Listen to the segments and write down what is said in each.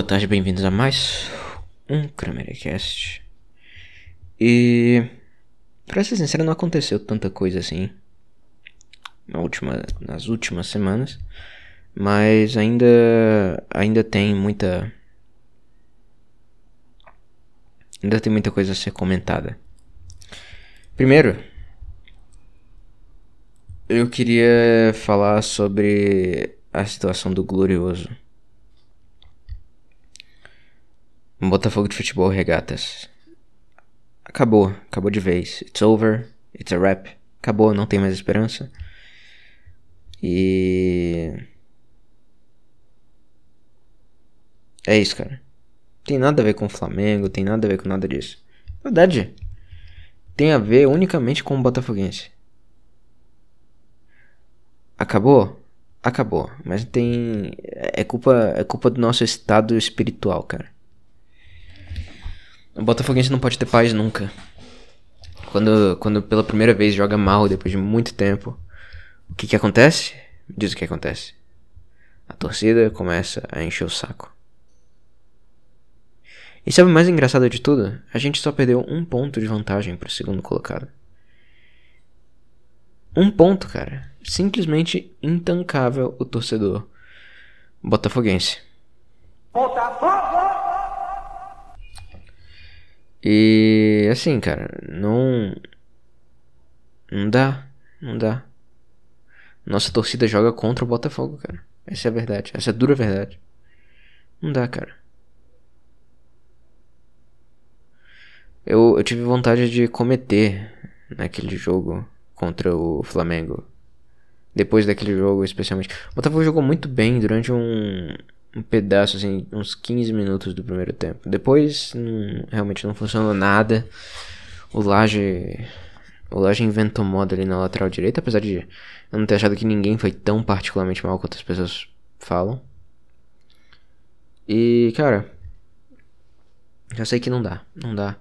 Boa tarde, bem-vindos a mais um Cramericast. E pra ser sincero, não aconteceu tanta coisa assim na última, nas últimas semanas, mas ainda ainda tem muita ainda tem muita coisa a ser comentada. Primeiro, eu queria falar sobre a situação do Glorioso. Botafogo de Futebol Regatas. Acabou, acabou de vez. It's over, it's a wrap. Acabou, não tem mais esperança. E. É isso, cara. Tem nada a ver com o Flamengo, tem nada a ver com nada disso. Na verdade, tem a ver unicamente com o Botafoguense. Acabou? Acabou. Mas tem. É culpa, é culpa do nosso estado espiritual, cara. O Botafoguense não pode ter paz nunca. Quando, quando pela primeira vez joga mal depois de muito tempo, o que que acontece? Diz o que acontece. A torcida começa a encher o saco. E sabe o mais engraçado de tudo? A gente só perdeu um ponto de vantagem pro segundo colocado. Um ponto, cara. Simplesmente intancável o torcedor botafoguense. Botafogo! E assim, cara, não. Não dá. Não dá. Nossa torcida joga contra o Botafogo, cara. Essa é a verdade. Essa é a dura verdade. Não dá, cara. Eu, eu tive vontade de cometer naquele jogo contra o Flamengo. Depois daquele jogo, especialmente. O Botafogo jogou muito bem durante um, um pedaço, assim, uns 15 minutos do primeiro tempo. Depois, não, realmente não funcionou nada. O Laje. O Laje inventou moda ali na lateral direita, apesar de eu não ter achado que ninguém foi tão particularmente mal quanto as pessoas falam. E, cara. Já sei que não dá. Não dá.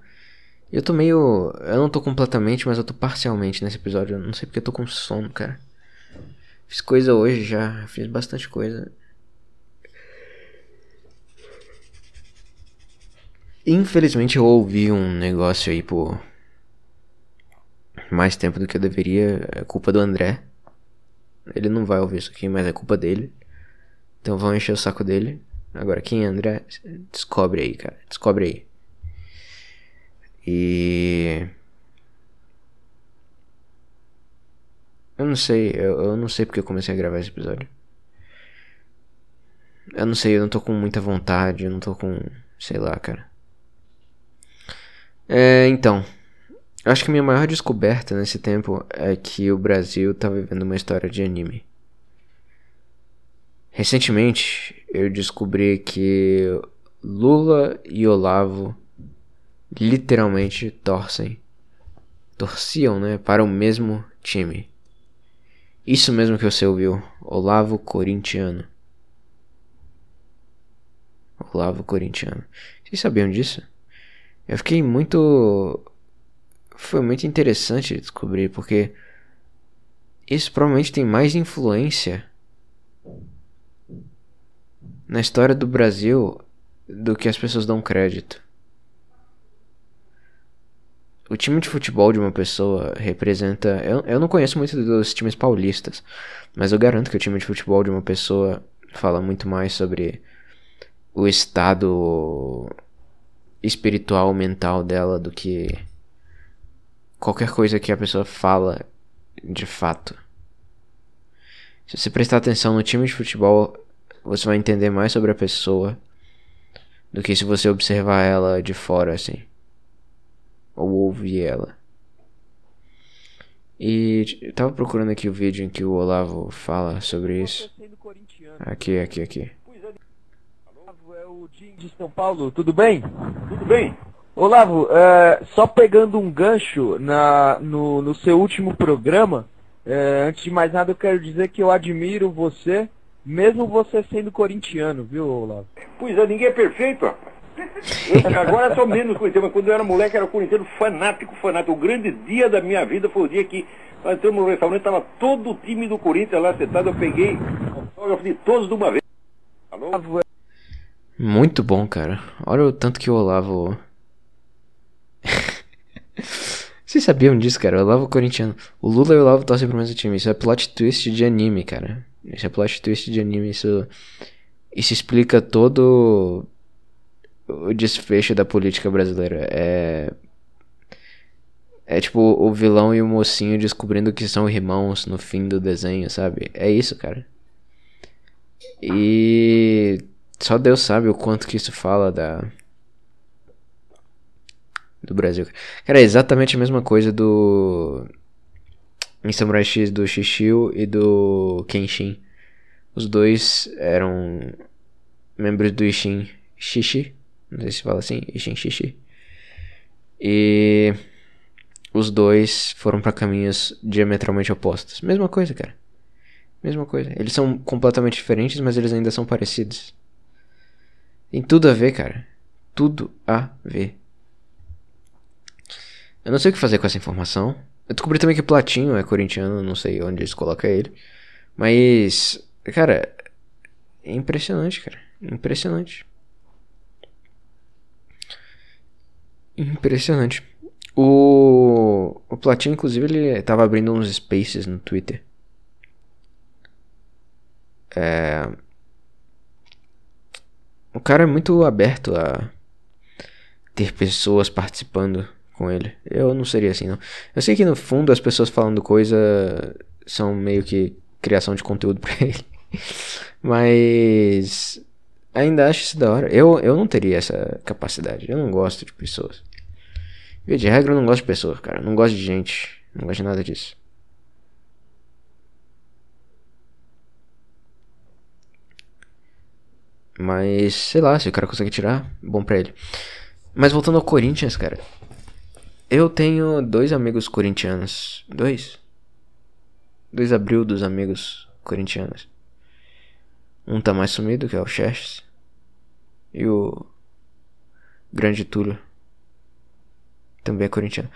Eu tô meio. Eu não tô completamente, mas eu tô parcialmente nesse episódio. Eu não sei porque eu tô com sono, cara. Fiz coisa hoje já. Fiz bastante coisa. Infelizmente eu ouvi um negócio aí por mais tempo do que eu deveria. É culpa do André. Ele não vai ouvir isso aqui, mas é culpa dele. Então vão encher o saco dele. Agora, quem é André? Descobre aí, cara. Descobre aí. E. Eu não sei, eu, eu não sei porque eu comecei a gravar esse episódio. Eu não sei, eu não tô com muita vontade, eu não tô com. Sei lá, cara. É, então, acho que minha maior descoberta nesse tempo é que o Brasil tá vivendo uma história de anime. Recentemente, eu descobri que Lula e Olavo literalmente torcem, torciam, né, para o mesmo time. Isso mesmo que você ouviu, Olavo Corintiano. Olavo Corintiano. Vocês sabiam disso? Eu fiquei muito. Foi muito interessante descobrir, porque isso provavelmente tem mais influência na história do Brasil do que as pessoas dão crédito. O time de futebol de uma pessoa representa. Eu, eu não conheço muito dos times paulistas, mas eu garanto que o time de futebol de uma pessoa fala muito mais sobre o estado espiritual, mental dela do que qualquer coisa que a pessoa fala de fato. Se você prestar atenção no time de futebol, você vai entender mais sobre a pessoa do que se você observar ela de fora assim. Ou ouvir ela. E eu tava procurando aqui o vídeo em que o Olavo fala sobre isso. Aqui, aqui, aqui de São Paulo, tudo bem? Tudo bem. Olavo, é, só pegando um gancho na, no, no seu último programa, é, antes de mais nada eu quero dizer que eu admiro você, mesmo você sendo corintiano, viu, Olavo? Pois é, ninguém é perfeito, ó. Eu, agora sou menos corintiano, mas quando eu era moleque era corintiano fanático, fanático. O grande dia da minha vida foi o dia que nós entramos no restaurante, estava todo o time do Corinthians lá sentado, eu peguei autógrafo de todos de uma vez. Alô? Muito bom, cara. Olha o tanto que o Olavo. Vocês sabiam disso, cara? O Olavo é corintiano. O Lula e o Olavo torcem pro mesmo time. Isso é plot twist de anime, cara. Isso é plot twist de anime. Isso, isso explica todo o desfecho da política brasileira. É. É tipo o vilão e o mocinho descobrindo que são irmãos no fim do desenho, sabe? É isso, cara. E só Deus sabe o quanto que isso fala da do Brasil. Cara, é exatamente a mesma coisa do em Samurai X do Shishio e do Kenshin. Os dois eram membros do Ishin Shishi, não sei se fala assim, Ishin Shishi. E os dois foram para caminhos diametralmente opostos. Mesma coisa, cara. Mesma coisa. Eles são completamente diferentes, mas eles ainda são parecidos. Tem tudo a ver, cara. Tudo a ver. Eu não sei o que fazer com essa informação. Eu descobri também que Platinho é corintiano, não sei onde eles colocam ele. Mas, cara, é impressionante, cara. Impressionante. Impressionante. O, o Platinho, inclusive, ele tava abrindo uns spaces no Twitter. É... O cara é muito aberto a ter pessoas participando com ele. Eu não seria assim, não. Eu sei que no fundo as pessoas falando coisa são meio que criação de conteúdo pra ele. Mas ainda acho isso da hora. Eu, eu não teria essa capacidade. Eu não gosto de pessoas. Via de regra, eu não gosto de pessoas, cara. Eu não gosto de gente. Não gosto de nada disso. Mas, sei lá, se o cara consegue tirar, bom pra ele. Mas voltando ao Corinthians, cara. Eu tenho dois amigos corintianos. Dois? Dois abril dos amigos corintianos. Um tá mais sumido, que é o Xerxes. E o Grande Túlio. Também é corintiano.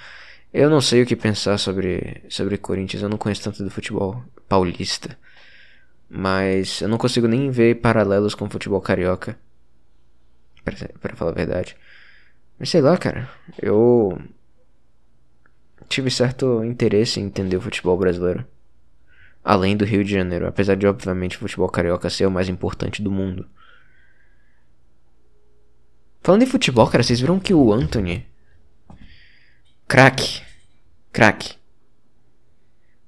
Eu não sei o que pensar sobre, sobre Corinthians. Eu não conheço tanto do futebol paulista. Mas eu não consigo nem ver paralelos com o futebol carioca. Pra, falar a verdade. Mas sei lá, cara. Eu tive certo interesse em entender o futebol brasileiro. Além do Rio de Janeiro, apesar de obviamente o futebol carioca ser o mais importante do mundo. Falando em futebol, cara, vocês viram que o Anthony. Crack. Crack.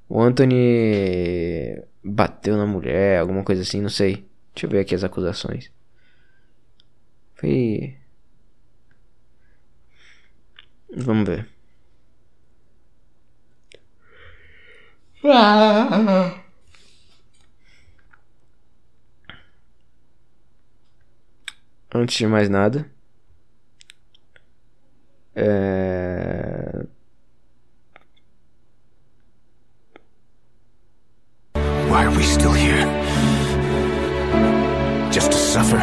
O Anthony bateu na mulher, alguma coisa assim, não sei. Deixa eu ver aqui as acusações. Foi. Vamos ver. Antes de mais nada, é... Why are we still here? Just to suffer?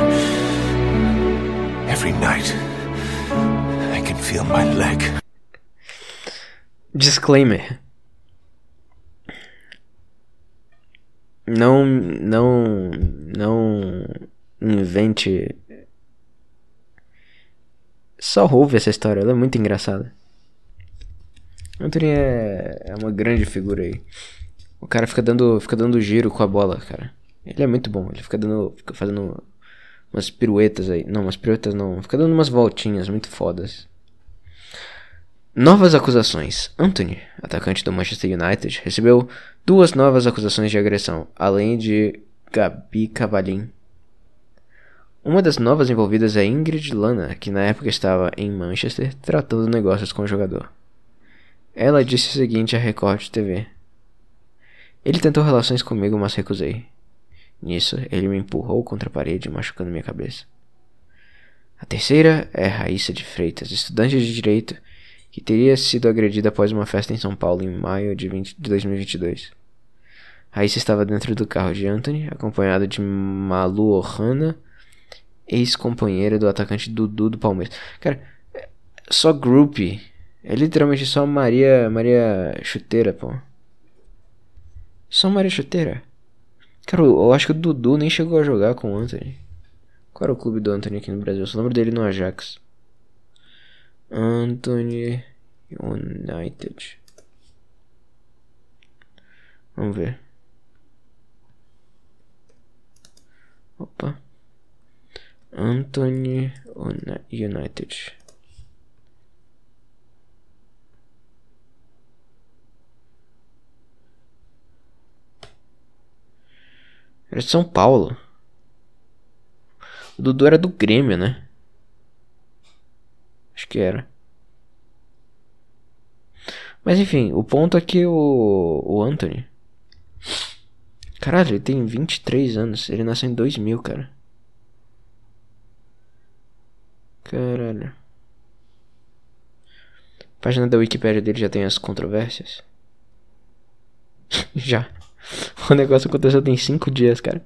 Every night, I can feel my leg. Disclaimer. Não, não, não invente. Só ouve essa história, ela é muito engraçada. Anthony é, é uma grande figura aí. O cara fica dando, fica dando giro com a bola, cara. Ele é muito bom, ele fica dando, fica fazendo umas piruetas aí. Não, umas piruetas não, fica dando umas voltinhas muito fodas. Novas acusações. Anthony, atacante do Manchester United, recebeu duas novas acusações de agressão, além de Gabi Cavalin. Uma das novas envolvidas é Ingrid Lana, que na época estava em Manchester tratando negócios com o jogador. Ela disse o seguinte à Record TV: Ele tentou relações comigo, mas recusei. Nisso, ele me empurrou contra a parede, machucando minha cabeça. A terceira é Raíssa de Freitas, estudante de direito que teria sido agredida após uma festa em São Paulo em maio de, 20, de 2022. Raíssa estava dentro do carro de Anthony, acompanhado de Malu Ohana, ex-companheira do atacante Dudu do Palmeiras. Cara, só groupie. É literalmente só Maria Maria Chuteira, pô. Só Maria Chuteira. Cara, eu acho que o Dudu nem chegou a jogar com o Anthony. Qual era o clube do Anthony aqui no Brasil? Eu só lembro dele no Ajax. Anthony United. Vamos ver. Opa. Anthony United. Era de São Paulo. O Dudu era do Grêmio, né? Acho que era. Mas enfim, o ponto é que o, o Anthony. Caralho, ele tem 23 anos. Ele nasceu em 2000, cara. Caralho. A página da Wikipedia dele já tem as controvérsias? já. O negócio aconteceu tem 5 dias, cara.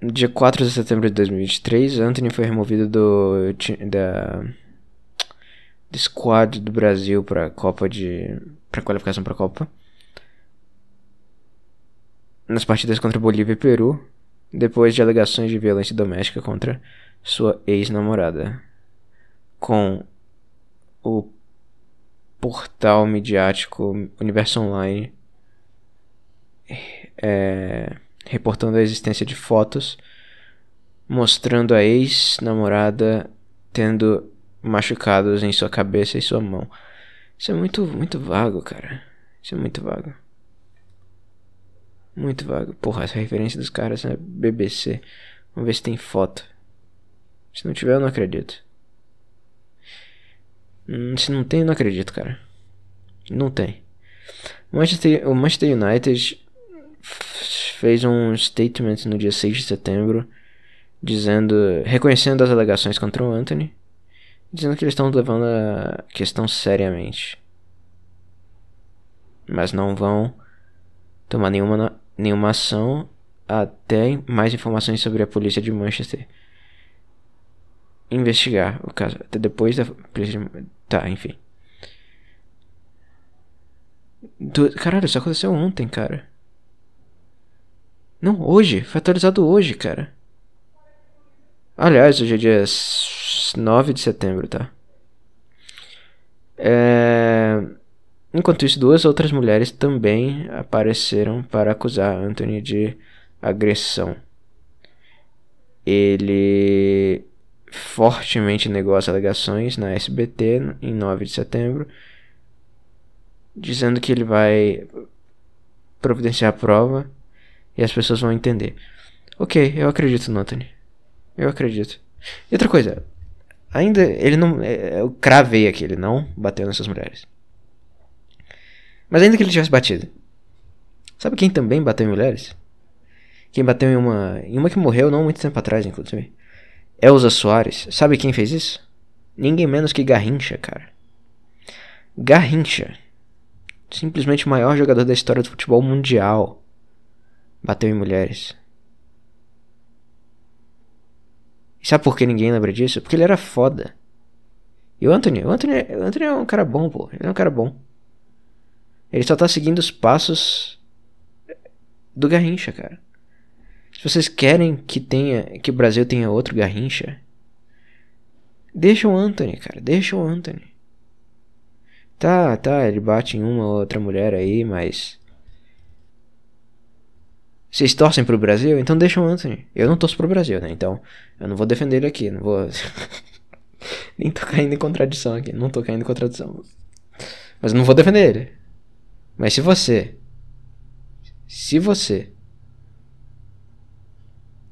No dia 4 de setembro de 2023, Anthony foi removido do da do squad do Brasil para Copa de para qualificação para a Copa. Nas partidas contra Bolívia e Peru, depois de alegações de violência doméstica contra sua ex-namorada. Com o portal midiático Universo Online é, reportando a existência de fotos mostrando a ex-namorada tendo machucados em sua cabeça e sua mão. Isso é muito, muito vago, cara. Isso é muito vago. Muito vago. Porra, essa referência dos caras é BBC. Vamos ver se tem foto. Se não tiver, eu não acredito. Hum, se não tem, eu não acredito, cara. Não tem. Manchester, o Manchester United fez um statement no dia 6 de setembro dizendo, reconhecendo as alegações contra o Anthony, dizendo que eles estão levando a questão seriamente. Mas não vão tomar nenhuma, nenhuma ação até mais informações sobre a polícia de Manchester investigar o caso. Até depois da polícia de... Tá, enfim. Caralho, isso aconteceu ontem, cara. Não, hoje. Foi atualizado hoje, cara. Aliás, hoje é dia 9 de setembro, tá? É... Enquanto isso, duas outras mulheres também apareceram para acusar Anthony de agressão. Ele fortemente negou as alegações na SBT em 9 de setembro, dizendo que ele vai providenciar a prova e as pessoas vão entender. Ok, eu acredito no Anthony. Eu acredito. E outra coisa, ainda ele não. É, eu cravei aqui, ele não bateu nessas mulheres. Mas ainda que ele tivesse batido. Sabe quem também bateu em mulheres? Quem bateu em uma. Em uma que morreu não muito tempo atrás, inclusive. Elza Soares. Sabe quem fez isso? Ninguém menos que Garrincha, cara. Garrincha. Simplesmente o maior jogador da história do futebol mundial bateu em mulheres. E sabe por que ninguém lembra disso? Porque ele era foda. E o Anthony, o Anthony, o Anthony é um cara bom, pô. Ele é um cara bom. Ele só tá seguindo os passos do Garrincha, cara. Se vocês querem que tenha, que o Brasil tenha outro Garrincha, deixa o Anthony, cara. Deixa o Anthony. Tá, tá, ele bate em uma ou outra mulher aí, mas vocês torcem pro Brasil? Então deixa o Anthony. Eu não torço pro Brasil, né? Então eu não vou defender ele aqui. Não vou. Nem tô caindo em contradição aqui. Não tô caindo em contradição. Mas não vou defender ele. Mas se você. Se você.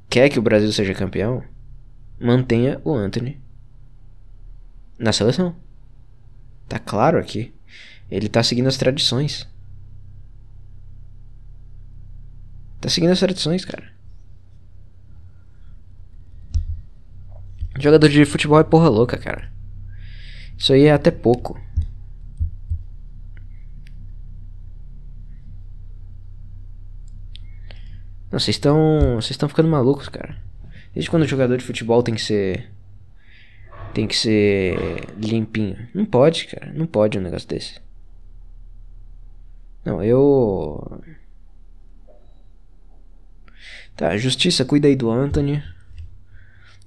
Quer que o Brasil seja campeão, mantenha o Anthony na seleção. Tá claro aqui. Ele tá seguindo as tradições. Tá seguindo as tradições, cara. Jogador de futebol é porra louca, cara. Isso aí é até pouco. Não, vocês estão. Vocês estão ficando malucos, cara. Desde quando o jogador de futebol tem que ser. tem que ser limpinho. Não pode, cara. Não pode um negócio desse. Não, eu. Tá, justiça, cuida aí do Anthony.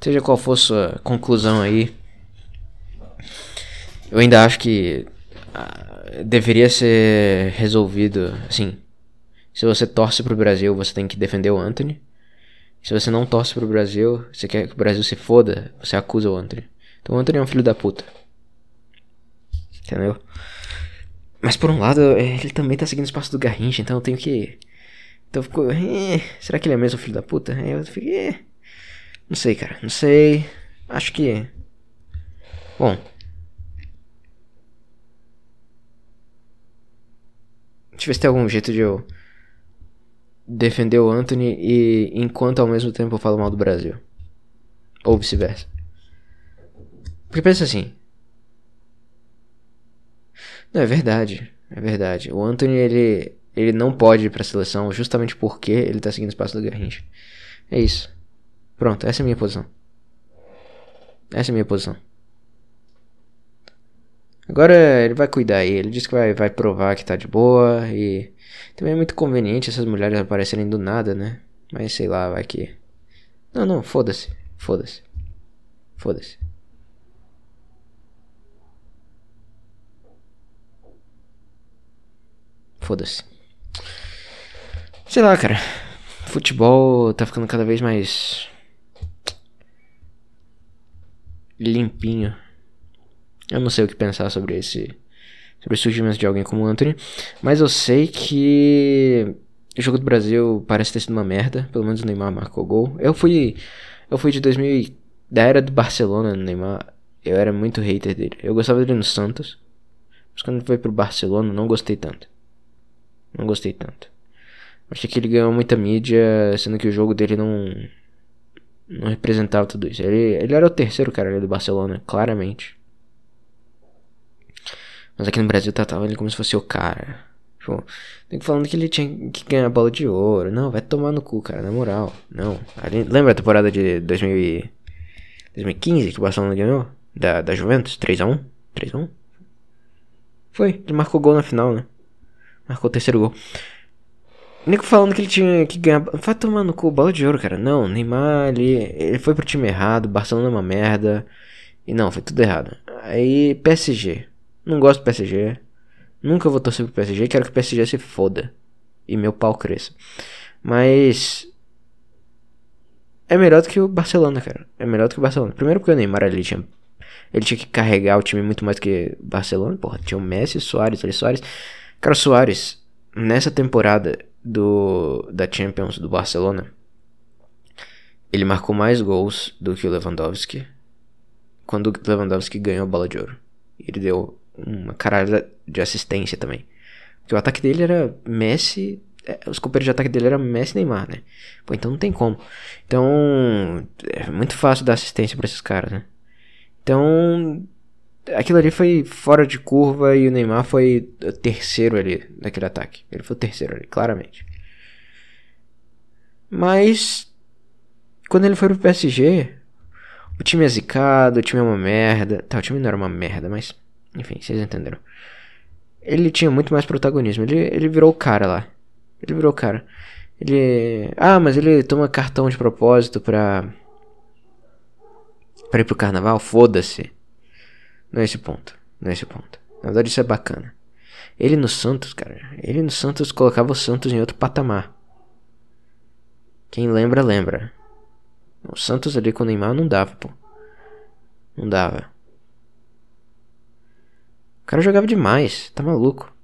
Seja qual for sua conclusão aí. Eu ainda acho que ah, deveria ser resolvido assim. Se você torce pro Brasil, você tem que defender o Anthony. Se você não torce pro Brasil, você quer que o Brasil se foda, você acusa o Anthony. Então o Anthony é um filho da puta. Entendeu? Mas por um lado, ele também tá seguindo o espaço do Garrincha, então eu tenho que. Então ficou. Eh, será que ele é mesmo filho da puta? Eu fiquei. Eh. Não sei, cara. Não sei. Acho que. Bom. Deixa eu ver se tem algum jeito de eu defender o Anthony e enquanto ao mesmo tempo eu falo mal do Brasil. Ou vice-versa. Porque pensa assim. Não, é verdade. É verdade. O Anthony, ele, ele não pode ir pra seleção justamente porque ele tá seguindo o espaço do Garrincha. É isso. Pronto, essa é a minha posição. Essa é a minha posição. Agora ele vai cuidar aí. Ele diz que vai, vai provar que tá de boa e também é muito conveniente essas mulheres aparecerem do nada, né? Mas sei lá, vai que. Não, não, foda-se. Foda-se. Foda-se. Foda-se. Sei lá, cara. Futebol tá ficando cada vez mais. limpinho. Eu não sei o que pensar sobre esse sobre o surgimento de alguém como o Anthony. Mas eu sei que o jogo do Brasil parece ter sido uma merda. Pelo menos o Neymar marcou gol. Eu fui. Eu fui de 2000. Da era do Barcelona no Neymar. Eu era muito hater dele. Eu gostava dele no Santos. Mas quando ele foi pro Barcelona, não gostei tanto. Não gostei tanto. Achei que ele ganhou muita mídia, sendo que o jogo dele não. Não representava tudo isso. Ele, ele era o terceiro cara do Barcelona, claramente. Mas aqui no Brasil tratava ele como se fosse o cara. Tipo, falando que ele tinha que ganhar a bola de ouro. Não, vai tomar no cu, cara, na moral. Não. Ali, lembra a temporada de 2000 e... 2015 que o Barcelona ganhou? Da, da Juventus? 3x1? 3x1? Foi, ele marcou gol na final, né? Marcou o terceiro gol. Nico falando que ele tinha que ganhar. Vai tomar no cu, bola de ouro, cara. Não, Neymar, ele, ele foi pro time errado. Barcelona é uma merda. E não, foi tudo errado. Aí, PSG. Não gosto do PSG. Nunca vou torcer pro PSG. Quero que o PSG se foda. E meu pau cresça. Mas. É melhor do que o Barcelona, cara. É melhor do que o Barcelona. Primeiro porque o Neymar ali tinha. Ele tinha que carregar o time muito mais do que o Barcelona. Porra, tinha o Messi, Soares, ali Soares. Cara, Soares, nessa temporada do da Champions do Barcelona, ele marcou mais gols do que o Lewandowski. Quando o Lewandowski ganhou a bola de ouro. Ele deu uma caralho de assistência também. Porque o ataque dele era Messi. É, os companheiros de ataque dele eram Messi e Neymar, né? Pô, então não tem como. Então. É muito fácil dar assistência para esses caras, né? Então. Aquilo ali foi fora de curva e o Neymar foi o terceiro ali naquele ataque. Ele foi o terceiro ali, claramente. Mas. Quando ele foi pro PSG, o time é zicado, o time é uma merda. Tá, o time não era uma merda, mas enfim, vocês entenderam. Ele tinha muito mais protagonismo. Ele, ele virou o cara lá. Ele virou o cara. Ele. Ah, mas ele toma cartão de propósito pra. pra ir pro carnaval? Foda-se. Não é esse ponto. Não é esse ponto. Na verdade, isso é bacana. Ele no Santos, cara. Ele no Santos colocava o Santos em outro patamar. Quem lembra, lembra. O Santos ali com o Neymar não dava, pô. Não dava. O cara jogava demais, tá maluco.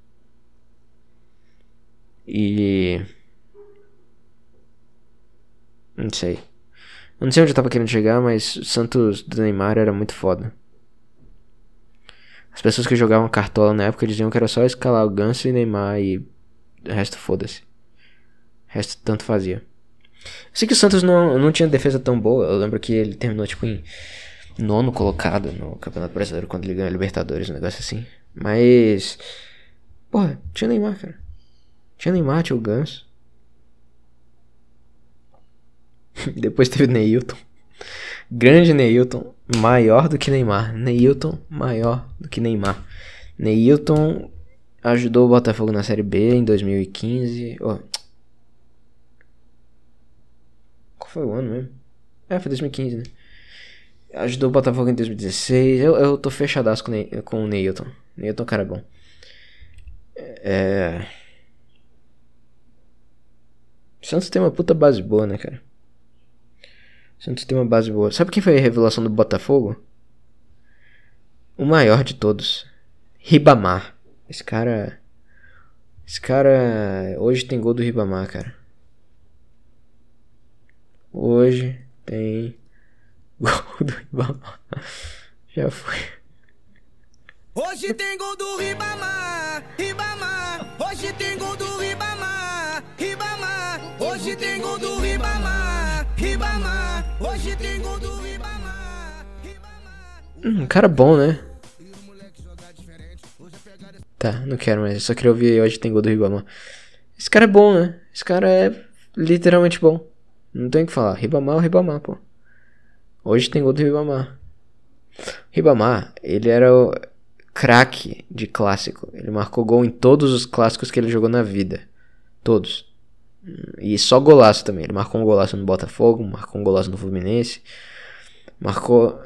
E. Não sei. Eu não sei onde eu tava querendo chegar, mas o Santos do Neymar era muito foda. As pessoas que jogavam cartola na época diziam que era só escalar o Ganso e Neymar e o resto foda-se. O resto tanto fazia. Eu sei que o Santos não, não tinha defesa tão boa. Eu lembro que ele terminou tipo em nono colocado no Campeonato Brasileiro quando ele ganhou a Libertadores, um negócio assim. Mas. Porra, tinha Neymar, cara. Tinha Neymar, tinha o Ganso. Depois teve Neilton. Grande Neilton, maior do que Neymar. Neilton, maior do que Neymar. Neilton ajudou o Botafogo na Série B em 2015. Oh. Qual foi o ano mesmo? É, foi 2015, né? Ajudou o Botafogo em 2016. Eu, eu tô fechadaço com, com o Neilton. Neilton, cara bom. É. Santos tem uma puta base boa, né, cara? Santos tem uma base boa. Sabe quem foi a revelação do Botafogo? O maior de todos. Ribamar. Esse cara. Esse cara. Hoje tem gol do Ribamar, cara. Hoje tem gol do Ribamar. Já foi. Hoje tem gol do Ribamar, Ribamar. Hoje tem gol do Ribamar, Ribamar. Hoje tem gol do Ribamar, Ribamar. Hoje tem gol do Ribamar, Ribamar. Hum, cara bom, né? Tá, não quero mais. Eu só queria ouvir hoje tem gol do Ribamar. Esse cara é bom, né? Esse cara é literalmente bom. Não tem o que falar. Ribamar é o Ribamar, pô. Hoje tem gol do Ribamar. Ribamar, ele era o craque de clássico. Ele marcou gol em todos os clássicos que ele jogou na vida. Todos. E só golaço também. Ele marcou um golaço no Botafogo, marcou um golaço no Fluminense. Marcou.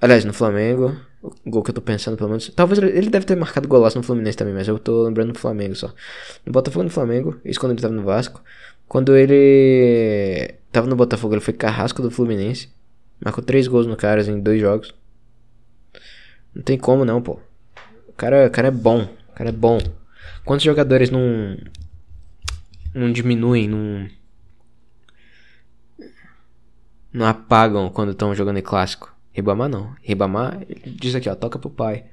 Aliás, no Flamengo. O gol que eu tô pensando, pelo menos. Talvez ele deve ter marcado golaço no Fluminense também, mas eu tô lembrando do Flamengo só. No Botafogo no Flamengo, isso quando ele tava no Vasco. Quando ele tava no Botafogo, ele foi carrasco do Fluminense. Marcou três gols no Caras em dois jogos. Não tem como não, pô. O cara, o cara é bom. O cara é bom. Quantos jogadores não. Não diminuem, não. Não apagam quando estão jogando em clássico? Ribamar não. Ribamar, ele diz aqui, ó, toca pro pai.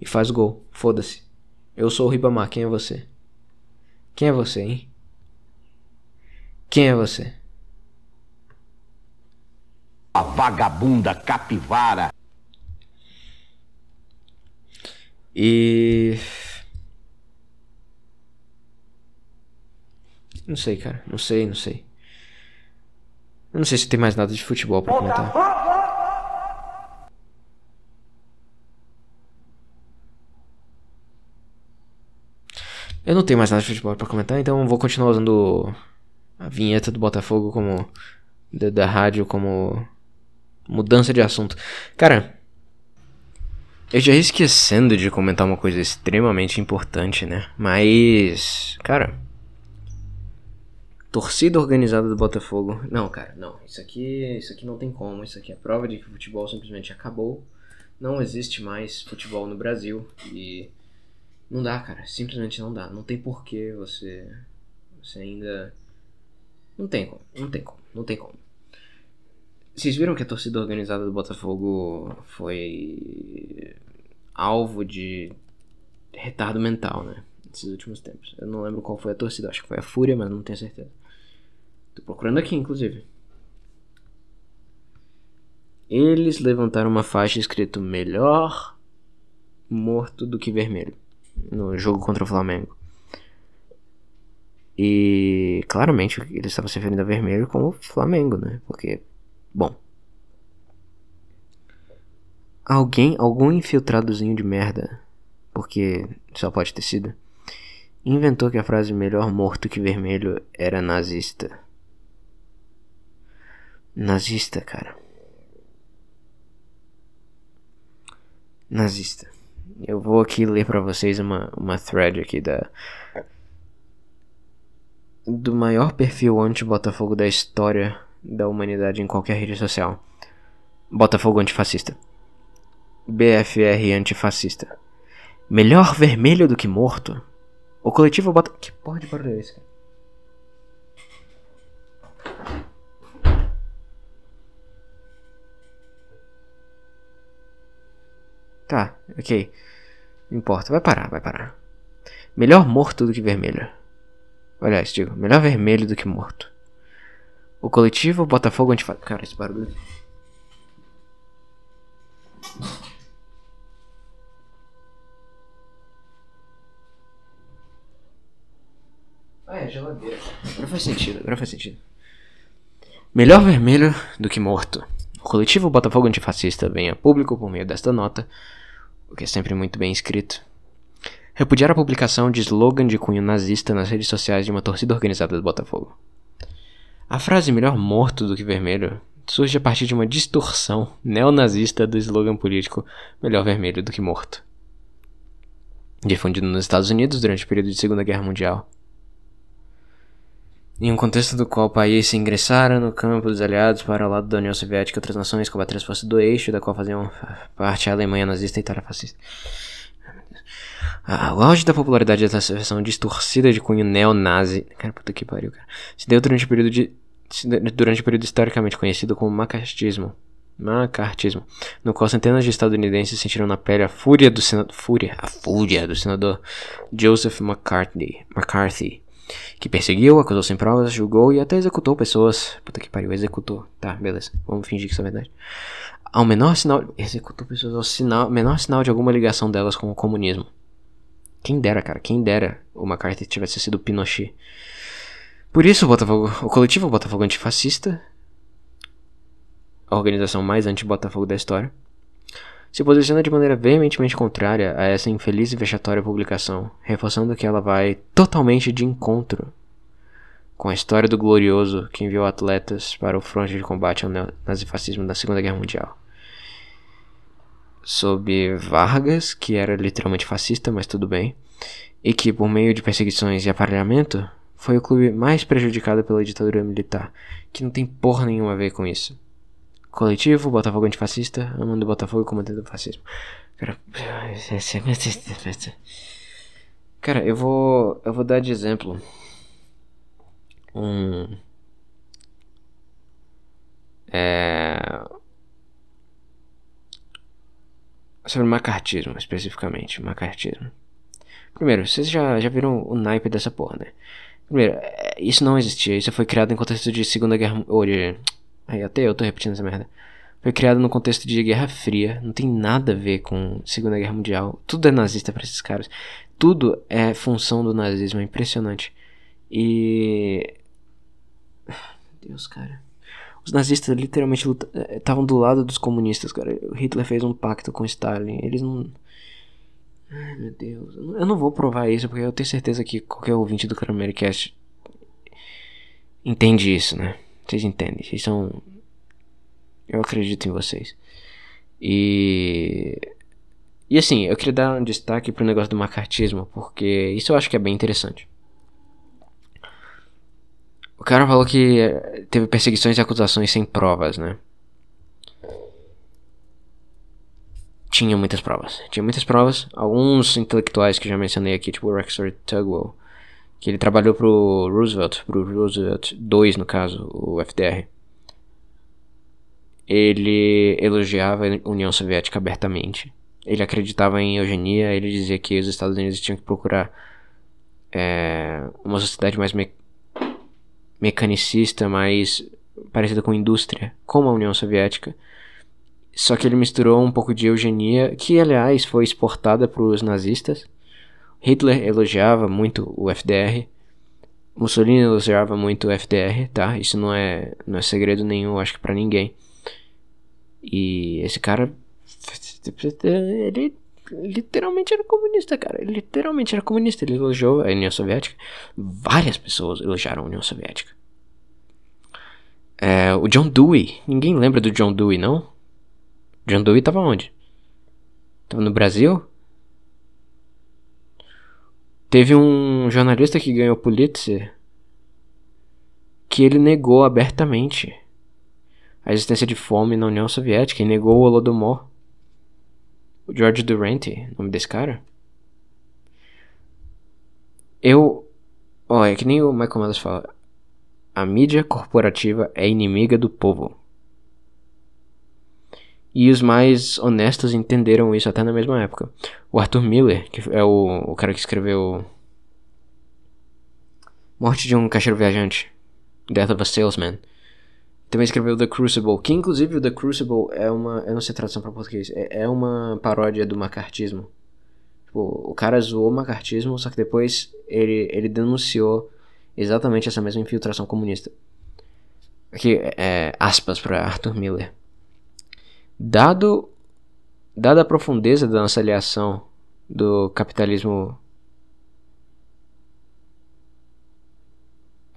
E faz gol. Foda-se. Eu sou o Ribamar, quem é você? Quem é você, hein? Quem é você? A vagabunda capivara. E. Não sei, cara. Não sei, não sei. Eu não sei se tem mais nada de futebol pra comentar. Eu não tenho mais nada de futebol pra comentar, então vou continuar usando a vinheta do Botafogo como. da, da rádio como. Mudança de assunto. Cara. Eu já ia esquecendo de comentar uma coisa extremamente importante, né? Mas. Cara. Torcida organizada do Botafogo. Não, cara, não. Isso aqui, isso aqui não tem como. Isso aqui é prova de que o futebol simplesmente acabou. Não existe mais futebol no Brasil. E. Não dá, cara. Simplesmente não dá. Não tem porquê você. Você ainda. Não tem como. Não tem como. Não tem como. Vocês viram que a torcida organizada do Botafogo foi alvo de retardo mental, né? Nesses últimos tempos. Eu não lembro qual foi a torcida, acho que foi a Fúria, mas não tenho certeza. Tô procurando aqui, inclusive. Eles levantaram uma faixa escrito melhor morto do que vermelho no jogo contra o Flamengo. E claramente ele estava se referindo a vermelho com o Flamengo, né? Porque, bom. Alguém, algum infiltradozinho de merda, porque só pode ter sido, inventou que a frase melhor morto que vermelho era nazista. Nazista, cara. Nazista. Eu vou aqui ler para vocês uma, uma thread aqui da do maior perfil anti-Botafogo da história da humanidade em qualquer rede social. Botafogo antifascista. BFR antifascista. Melhor vermelho do que morto? O coletivo bota. Que porra de barulho é esse, cara? Tá, ok. Não importa, vai parar, vai parar. Melhor morto do que vermelho. Aliás, digo, melhor vermelho do que morto. O coletivo Botafogo Antifascista. Cara, esse barulho. Ah, é geladeira. Agora faz sentido, agora faz sentido. Melhor vermelho do que morto. O coletivo Botafogo Antifascista vem a público por meio desta nota, o que é sempre muito bem escrito, repudiar a publicação de slogan de cunho nazista nas redes sociais de uma torcida organizada do Botafogo. A frase melhor morto do que vermelho surge a partir de uma distorção neonazista do slogan político melhor vermelho do que morto. Difundido nos Estados Unidos durante o período de Segunda Guerra Mundial. Em um contexto do qual o país ingressara no campo dos aliados para o lado da União Soviética e outras nações combater as forças do eixo, da qual faziam parte a Alemanha nazista e Itália fascista. Ah, o auge da popularidade dessa versão distorcida de cunho neonazi. Cara, puta que pariu, cara. Se deu durante o período de durante o período historicamente conhecido como macartismo, macartismo, no qual centenas de estadunidenses sentiram na pele a fúria do senador, fúria, a fúria do senador Joseph McCarthy, McCarthy, que perseguiu, acusou sem provas, julgou e até executou pessoas. Puta que pariu, executou. Tá, beleza. Vamos fingir que isso é verdade. Ao menor sinal, executou pessoas ao sinal, menor sinal de alguma ligação delas com o comunismo. Quem dera, cara, quem dera o McCarthy tivesse sido Pinochet. Por isso, o, Botafogo, o coletivo Botafogo Antifascista, a organização mais anti-Botafogo da história, se posiciona de maneira veementemente contrária a essa infeliz e vexatória publicação, reforçando que ela vai totalmente de encontro com a história do glorioso que enviou atletas para o fronte de combate ao nazifascismo da Segunda Guerra Mundial. Sob Vargas, que era literalmente fascista, mas tudo bem, e que por meio de perseguições e aparelhamento foi o clube mais prejudicado pela ditadura militar, que não tem porra nenhuma a ver com isso. Coletivo, Botafogo antifascista, amando Botafogo e comandando o fascismo. Cara, cara, eu vou, eu vou dar de exemplo um é sobre macartismo especificamente, macartismo. Primeiro, vocês já, já viram o naipe dessa porra, né? Primeiro, é, isso não existia. Isso foi criado em contexto de Segunda Guerra. Ou de. Aí, até eu tô repetindo essa merda. Foi criado no contexto de Guerra Fria. Não tem nada a ver com Segunda Guerra Mundial. Tudo é nazista para esses caras. Tudo é função do nazismo. É impressionante. E. Deus, cara. Os nazistas literalmente estavam eh, do lado dos comunistas, cara. Hitler fez um pacto com Stalin. Eles não. Ai meu Deus. Eu não vou provar isso porque eu tenho certeza que qualquer ouvinte do Cramericast entende isso, né? Vocês entendem. Vocês são. Eu acredito em vocês. E. E assim, eu queria dar um destaque pro negócio do macartismo, porque isso eu acho que é bem interessante. O cara falou que teve perseguições e acusações sem provas, né? tinha muitas provas. Tinha muitas provas. Alguns intelectuais que já mencionei aqui, tipo o Rexford Tugwell, que ele trabalhou pro Roosevelt, pro Roosevelt 2 no caso, o FDR. Ele elogiava a União Soviética abertamente. Ele acreditava em eugenia, ele dizia que os Estados Unidos tinham que procurar é, uma sociedade mais me mecanicista, mais parecida com indústria, como a União Soviética só que ele misturou um pouco de eugenia, que aliás foi exportada para os nazistas. Hitler elogiava muito o FDR. Mussolini elogiava muito o FDR, tá? Isso não é, não é segredo nenhum, acho que para ninguém. E esse cara ele literalmente era comunista, cara. Ele literalmente era comunista. Ele elogiou a União Soviética. Várias pessoas elogiaram a União Soviética. É, o John Dewey. Ninguém lembra do John Dewey, não? John Dewey tava onde? Tava no Brasil? Teve um jornalista que ganhou Pulitzer que ele negou abertamente a existência de fome na União Soviética e negou o Holodomor. George Durante, nome desse cara. Eu. Ó, é que nem o Michael Mann fala. A mídia corporativa é inimiga do povo. E os mais honestos entenderam isso até na mesma época. O Arthur Miller, que é o, o cara que escreveu Morte de um Caixeiro Viajante, Death of a Salesman, também escreveu The Crucible, que inclusive o The Crucible é uma. Eu não sei a tradução para português. É, é, uma paródia do macartismo. Tipo, o cara zoou o macartismo, só que depois ele, ele denunciou exatamente essa mesma infiltração comunista. Aqui, é, aspas para Arthur Miller. Dado, dada a profundeza da nossa aliação do capitalismo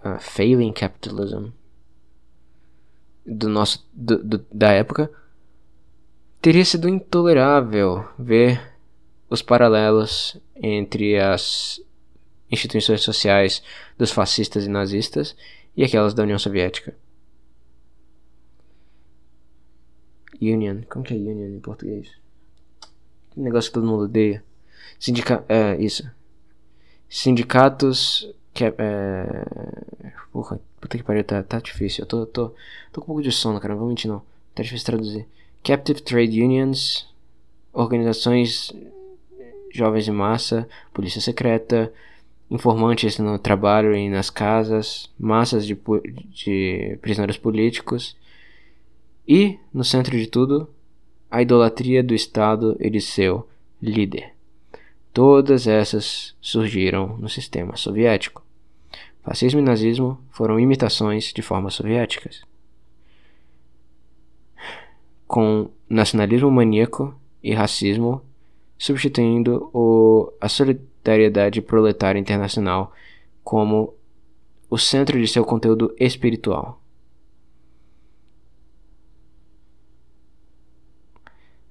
uh, failing capitalism do nosso do, do, da época teria sido intolerável ver os paralelos entre as instituições sociais dos fascistas e nazistas e aquelas da União Soviética. Union, como que é Union em português? Que negócio que todo mundo odeia. Sindica é, isso. Sindicatos que é, é... Porra, puta que pariu, tá, tá difícil. Eu tô, tô, tô com um pouco de sono, cara, não vou mentir não. Tá difícil traduzir. Captive Trade Unions, organizações jovens de massa, polícia secreta, informantes no trabalho e nas casas, massas de, de prisioneiros políticos e, no centro de tudo, a idolatria do Estado e de seu líder. Todas essas surgiram no sistema soviético. Fascismo e nazismo foram imitações de formas soviéticas. Com nacionalismo maníaco e racismo substituindo o, a solidariedade proletária internacional como o centro de seu conteúdo espiritual.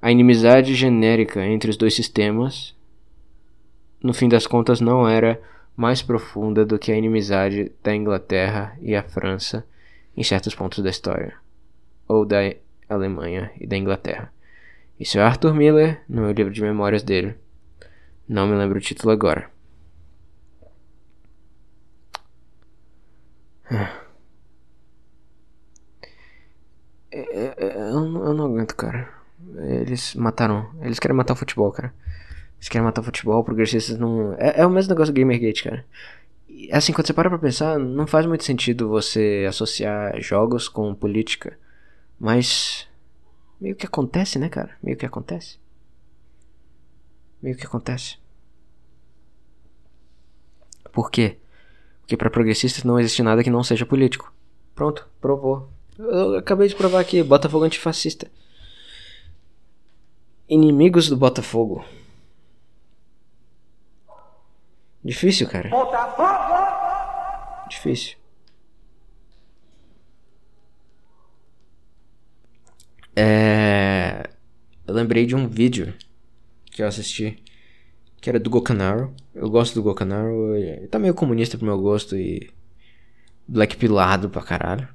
A inimizade genérica entre os dois sistemas, no fim das contas, não era mais profunda do que a inimizade da Inglaterra e a França em certos pontos da história, ou da Alemanha e da Inglaterra. Isso é Arthur Miller no meu livro de memórias dele. Não me lembro o título agora. É, é, é, não, eu não aguento, cara. Eles mataram. Eles querem matar o futebol, cara. Eles querem matar o futebol, progressistas não. É, é o mesmo negócio do Gamergate, cara. Assim, quando você para pra pensar, não faz muito sentido você associar jogos com política. Mas. Meio que acontece, né, cara? Meio que acontece. Meio que acontece. Por quê? Porque para progressistas não existe nada que não seja político. Pronto, provou. Eu acabei de provar aqui, Botafogo antifascista. Inimigos do Botafogo. Difícil, cara. Difícil. É... Eu lembrei de um vídeo que eu assisti que era do Gokanaro. Eu gosto do Gokanaro. Ele tá meio comunista pro meu gosto e black pilado pra caralho.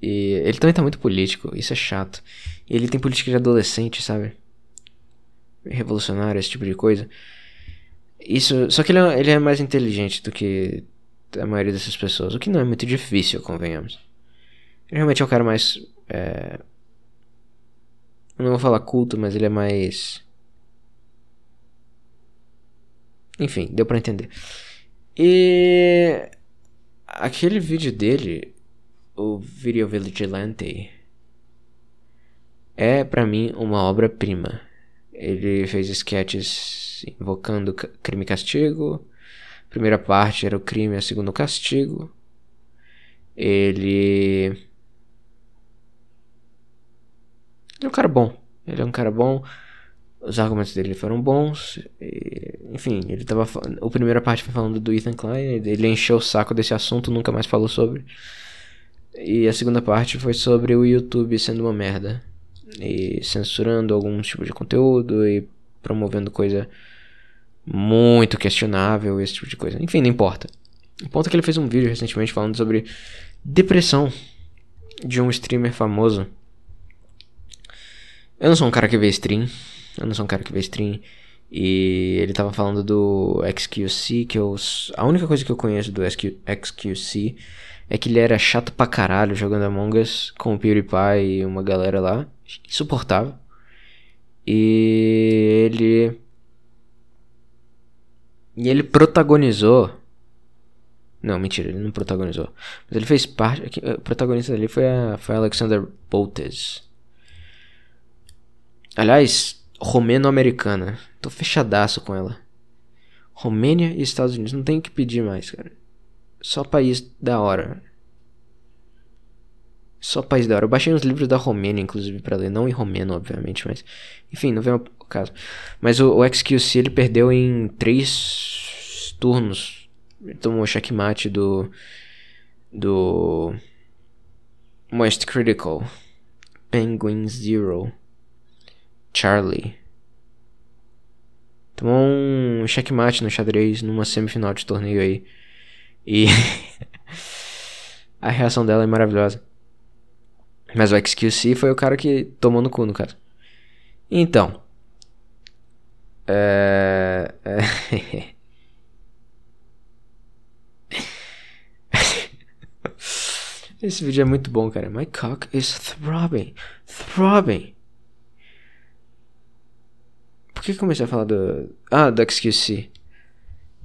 E ele também tá muito político, isso é chato. E ele tem política de adolescente, sabe? Revolucionário, esse tipo de coisa. Isso, só que ele é, ele é mais inteligente do que a maioria dessas pessoas, o que não é muito difícil, convenhamos. Ele realmente é um cara mais. É... Eu não vou falar culto, mas ele é mais. Enfim, deu pra entender. E. Aquele vídeo dele o Video Vigilante é para mim uma obra-prima. Ele fez sketches invocando crime e castigo. A primeira parte era o crime, a segunda o castigo. Ele Ele é um cara bom. Ele é um cara bom. Os argumentos dele foram bons. E, enfim, ele tava. A primeira parte foi falando do Ethan Klein. Ele encheu o saco desse assunto, nunca mais falou sobre. E a segunda parte foi sobre o YouTube sendo uma merda. E censurando algum tipo de conteúdo e promovendo coisa muito questionável, esse tipo de coisa. Enfim, não importa. O ponto é que ele fez um vídeo recentemente falando sobre depressão de um streamer famoso. Eu não sou um cara que vê stream. Eu não sou um cara que vê stream. E ele tava falando do XQC, que eu. A única coisa que eu conheço do XQC é que ele era chato pra caralho jogando Among Us com o PewDiePie e uma galera lá. Insuportável. E ele. E ele protagonizou. Não, mentira, ele não protagonizou. Mas ele fez parte. O protagonista dele foi a, foi Alexander Boltes. Aliás, romeno-americana. Tô fechadaço com ela. Romênia e Estados Unidos. Não tem o que pedir mais, cara. Só país da hora. Só país da hora. Eu baixei uns livros da Romênia, inclusive, pra ler. Não em romeno, obviamente, mas. Enfim, não vem ao caso. Mas o, o XQC ele perdeu em três turnos. Ele tomou o checkmate do. Do. Most Critical. Penguin Zero. Charlie. Tomou um checkmate no xadrez numa semifinal de torneio aí. E. a reação dela é maravilhosa. Mas o XQC foi o cara que tomou no cu, no caso. Então. É. Esse vídeo é muito bom, cara. My cock is throbbing. Throbbing. Por que comecei a falar do. Ah, do XQC.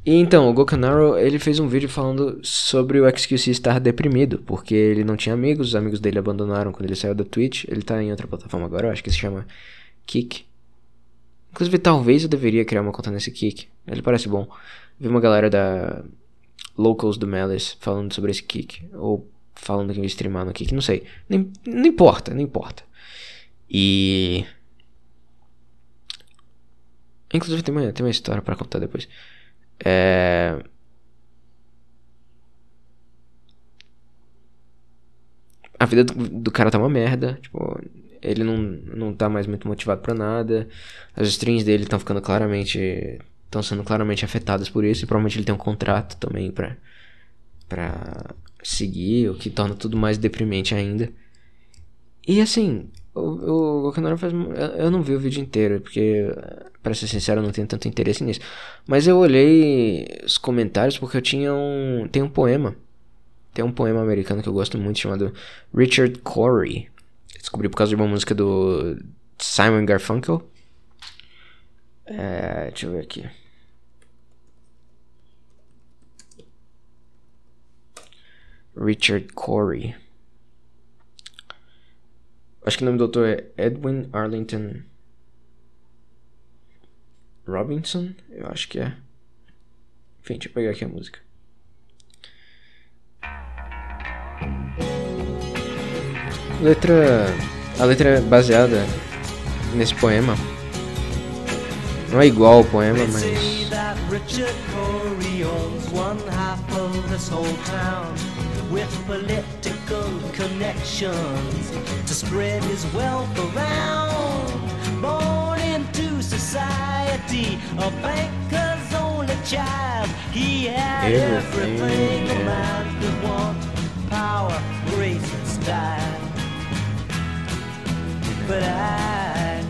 E então, o Gokanaro, ele fez um vídeo falando sobre o XQC estar deprimido, porque ele não tinha amigos, os amigos dele abandonaram quando ele saiu da Twitch. Ele tá em outra plataforma agora, eu acho que se chama Kick. Inclusive, talvez eu deveria criar uma conta nesse Kick. Ele parece bom. Vi uma galera da Locals do Malice falando sobre esse Kick. Ou falando que ia streamar no Kick, não sei. Nem, não importa, não importa. E. Inclusive, tem uma, tem uma história para contar depois. É... A vida do, do, cara tá uma merda. Tipo, ele não, não tá mais muito motivado para nada. As streams dele estão ficando claramente. estão sendo claramente afetadas por isso. E provavelmente ele tem um contrato também pra, pra seguir, o que torna tudo mais deprimente ainda. E assim, o, o faz. Eu não vi o vídeo inteiro, porque, para ser sincero, eu não tenho tanto interesse nisso. Mas eu olhei os comentários porque eu tinha um. Tem um poema. Tem um poema americano que eu gosto muito chamado Richard Corey. Descobri por causa de uma música do Simon Garfunkel. É, deixa eu ver aqui. Richard Corey. Acho que o nome do autor é Edwin Arlington Robinson, eu acho que é. Enfim, deixa eu pegar aqui a música. Letra. A letra é baseada nesse poema. Não é igual ao poema, mas. With political connections to spread his wealth around. Born into society, a banker's only child. He had everything, everything a man could want power, grace, and style. But I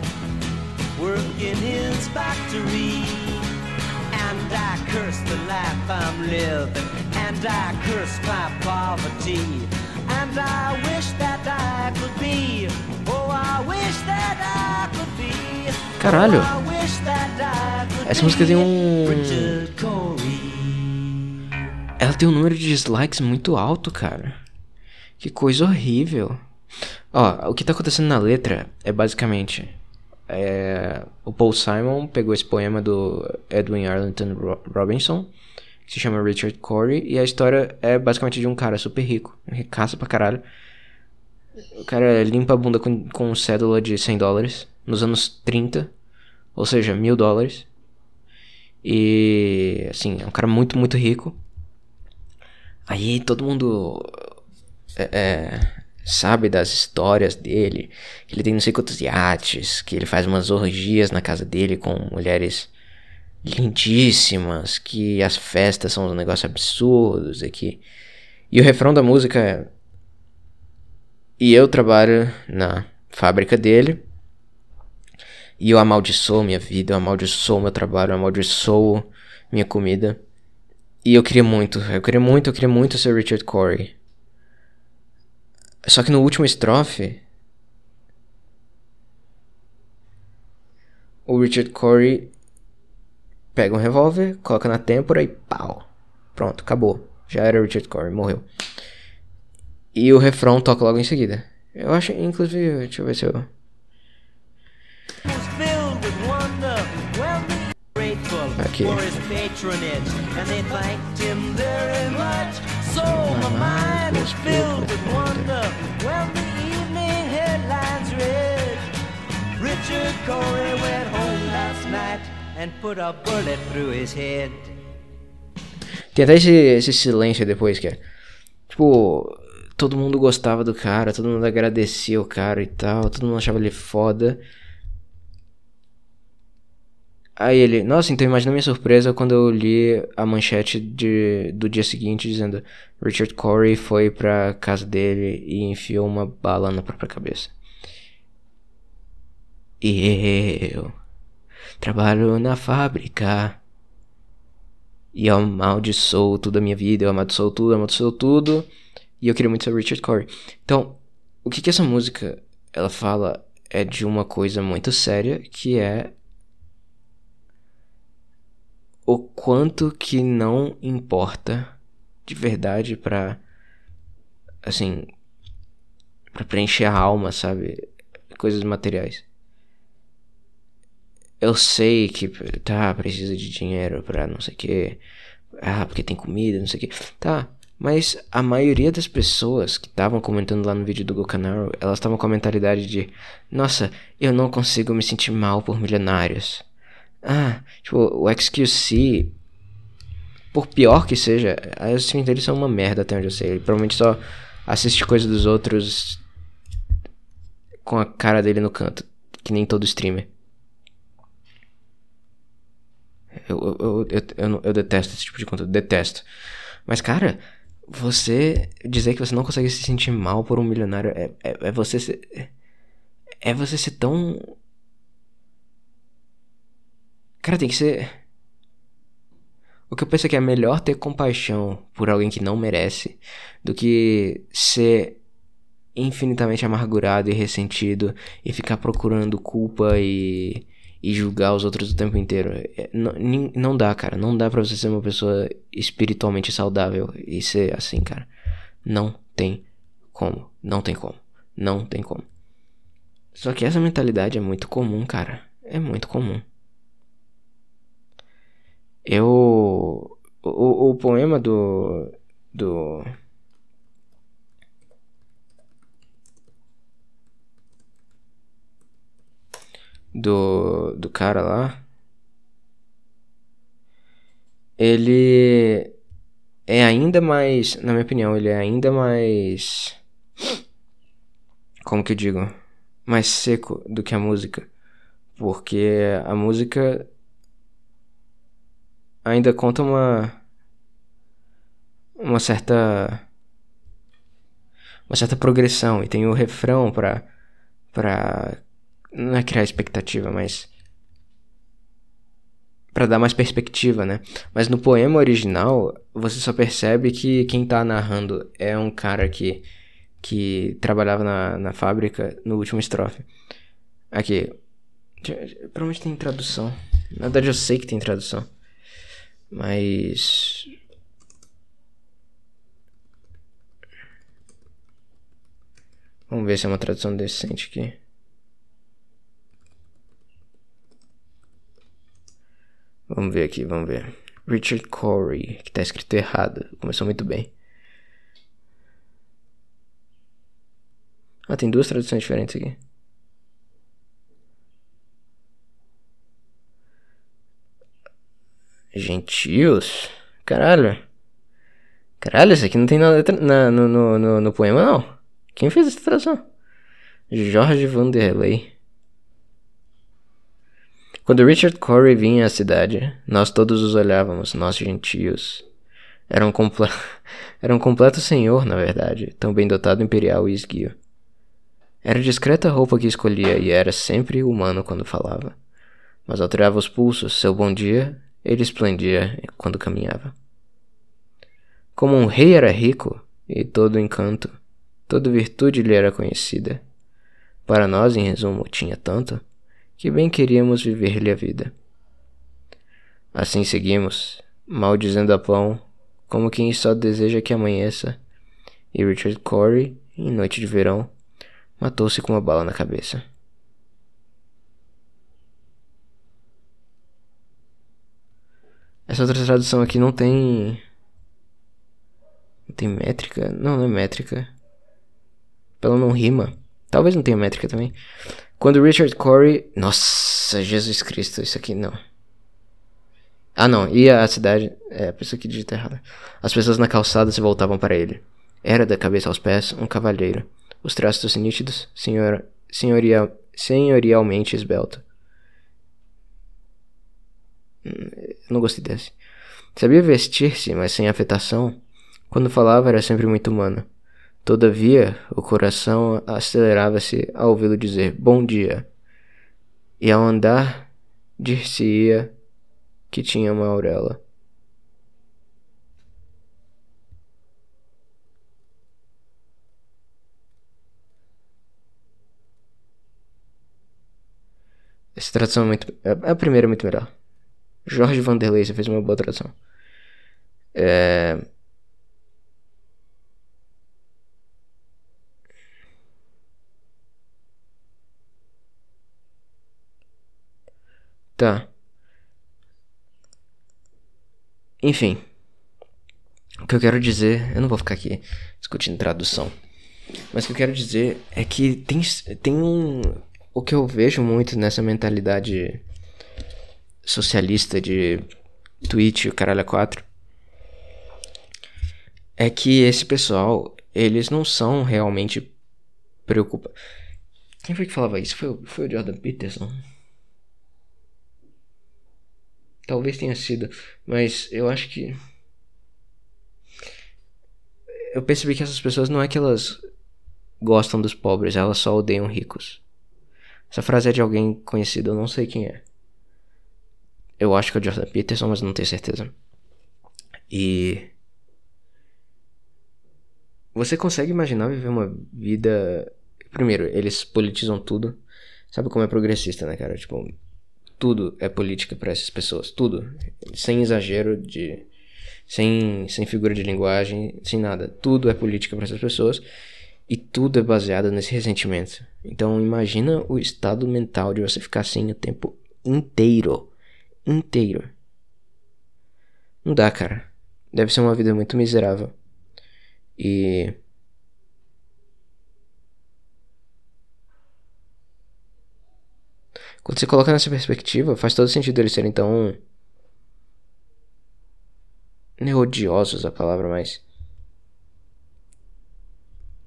work in his factory and I curse the life I'm living And I curse my poverty And I wish that I could be Oh, I wish that I could be Caralho. Essa música tem um. Ela tem um número de dislikes muito alto, cara. Que coisa horrível. Ó, o que tá acontecendo na letra é basicamente é, o Paul Simon pegou esse poema do Edwin Arlington Robinson, que se chama Richard Corey, e a história é basicamente de um cara super rico, ricaço pra caralho. O cara limpa a bunda com, com cédula de 100 dólares nos anos 30, ou seja, mil dólares. E assim, é um cara muito, muito rico. Aí todo mundo é, é sabe das histórias dele, ele tem não sei quantos iates, que ele faz umas orgias na casa dele com mulheres lindíssimas, que as festas são um negócio absurdos aqui. E o refrão da música é E eu trabalho na fábrica dele. E eu amaldiçoo minha vida, eu amaldiçoo meu trabalho, eu amaldiçoo minha comida. E eu queria muito, eu queria muito, eu queria muito ser Richard Corey. Só que no último estrofe. O Richard Corey pega um revólver, coloca na têmpora e pau. Pronto, acabou. Já era Richard Corey, morreu. E o refrão toca logo em seguida. Eu acho, inclusive, deixa eu ver se eu. Aqui. read. Richard Corey went home last night and put a bullet through his head. Tem até esse, esse silêncio depois que é. Tipo, todo mundo gostava do cara, todo mundo agradecia o cara e tal, todo mundo achava ele foda. Aí ele, nossa, então imagina minha surpresa quando eu li a manchete de, do dia seguinte dizendo Richard Corey foi pra casa dele e enfiou uma bala na própria cabeça. E eu trabalho na fábrica e eu amaldiçoo tudo a minha vida, eu amaldiçoo tudo, amaldiçoo tudo. E eu queria muito ser Richard Corey. Então, o que que essa música ela fala é de uma coisa muito séria que é o quanto que não importa de verdade pra assim pra preencher a alma, sabe? Coisas materiais. Eu sei que tá, precisa de dinheiro pra não sei o que. Ah, porque tem comida, não sei o que. Tá, mas a maioria das pessoas que estavam comentando lá no vídeo do Gokanaro, elas estavam com a mentalidade de: Nossa, eu não consigo me sentir mal por milionários. Ah, tipo, o XQC, por pior que seja, as streams dele são uma merda até onde eu sei. Ele provavelmente só assiste coisa dos outros com a cara dele no canto, que nem todo streamer. Eu, eu, eu, eu, detesto esse tipo de conteúdo, detesto. Mas, cara, você dizer que você não consegue se sentir mal por um milionário é, é, é você ser. É você ser tão. Cara, tem que ser. O que eu penso é que é melhor ter compaixão por alguém que não merece do que ser infinitamente amargurado e ressentido e ficar procurando culpa e e julgar os outros o tempo inteiro. É, não, não dá, cara. Não dá pra você ser uma pessoa espiritualmente saudável e ser assim, cara. Não tem como. Não tem como. Não tem como. Só que essa mentalidade é muito comum, cara. É muito comum. Eu. O, o poema do. Do. Do, do cara lá. Ele é ainda mais, na minha opinião, ele é ainda mais. Como que eu digo? Mais seco do que a música. Porque a música ainda conta uma. Uma certa. Uma certa progressão. E tem o refrão pra. pra não é criar expectativa, mas para dar mais perspectiva, né? Mas no poema original, você só percebe que quem tá narrando é um cara que que trabalhava na, na fábrica no último estrofe. Aqui. Provavelmente tem tradução. Na verdade eu sei que tem tradução. Mas Vamos ver se é uma tradução decente aqui. Vamos ver aqui, vamos ver. Richard Corey, que tá escrito errado. Começou muito bem. Ah, tem duas traduções diferentes aqui. Gentios? Caralho. Caralho, isso aqui não tem na letra, na, no, no, no, no poema, não. Quem fez essa tradução? Jorge Vanderlei. Quando Richard Corey vinha à cidade, nós todos os olhávamos, nós gentios. Era um, comple... Era um completo senhor, na verdade, tão bem dotado imperial e esguio. Era discreta a roupa que escolhia e era sempre humano quando falava. Mas ao tirar os pulsos, seu bom dia, ele esplendia quando caminhava. Como um rei era rico, e todo encanto, toda virtude lhe era conhecida. Para nós, em resumo, tinha tanto que bem queríamos viver-lhe a vida. Assim seguimos, maldizendo a pão, como quem só deseja que amanheça, e Richard Corey, em noite de verão, matou-se com uma bala na cabeça. Essa outra tradução aqui não tem. Não tem métrica? Não, não é métrica. Pelo não rima. Talvez não tenha métrica também. Quando Richard Corey. Nossa, Jesus Cristo, isso aqui não. Ah, não. Ia à cidade. É, a pessoa que digita errado. As pessoas na calçada se voltavam para ele. Era da cabeça aos pés um cavalheiro. Os traços nítidos, senhor, senhorial, senhorialmente esbelto. Hum, não gostei desse. Sabia vestir-se, mas sem afetação. Quando falava era sempre muito humano. Todavia, o coração acelerava-se ao ouvi-lo dizer bom dia. E ao andar, dir-se-ia que tinha uma auréola. Essa tradução é muito. A primeira é muito melhor. Jorge Vanderlei, você fez uma boa tradução. É. Tá. Enfim. O que eu quero dizer. Eu não vou ficar aqui discutindo tradução. Mas o que eu quero dizer é que tem, tem um. O que eu vejo muito nessa mentalidade socialista de Twitch, o caralho a 4, é que esse pessoal, eles não são realmente preocupados. Quem foi que falava isso? Foi, foi o Jordan Peterson? Talvez tenha sido, mas eu acho que. Eu percebi que essas pessoas não é que elas gostam dos pobres, elas só odeiam ricos. Essa frase é de alguém conhecido, eu não sei quem é. Eu acho que é o Jordan Peterson, mas não tenho certeza. E. Você consegue imaginar viver uma vida. Primeiro, eles politizam tudo. Sabe como é progressista, né, cara? Tipo, tudo é política para essas pessoas. Tudo. Sem exagero de. Sem, sem figura de linguagem, sem nada. Tudo é política para essas pessoas. E tudo é baseado nesse ressentimento. Então imagina o estado mental de você ficar assim o tempo inteiro inteiro. Não dá, cara. Deve ser uma vida muito miserável. E. Quando você coloca nessa perspectiva, faz todo sentido eles serem tão. É odiosos a palavra, mas.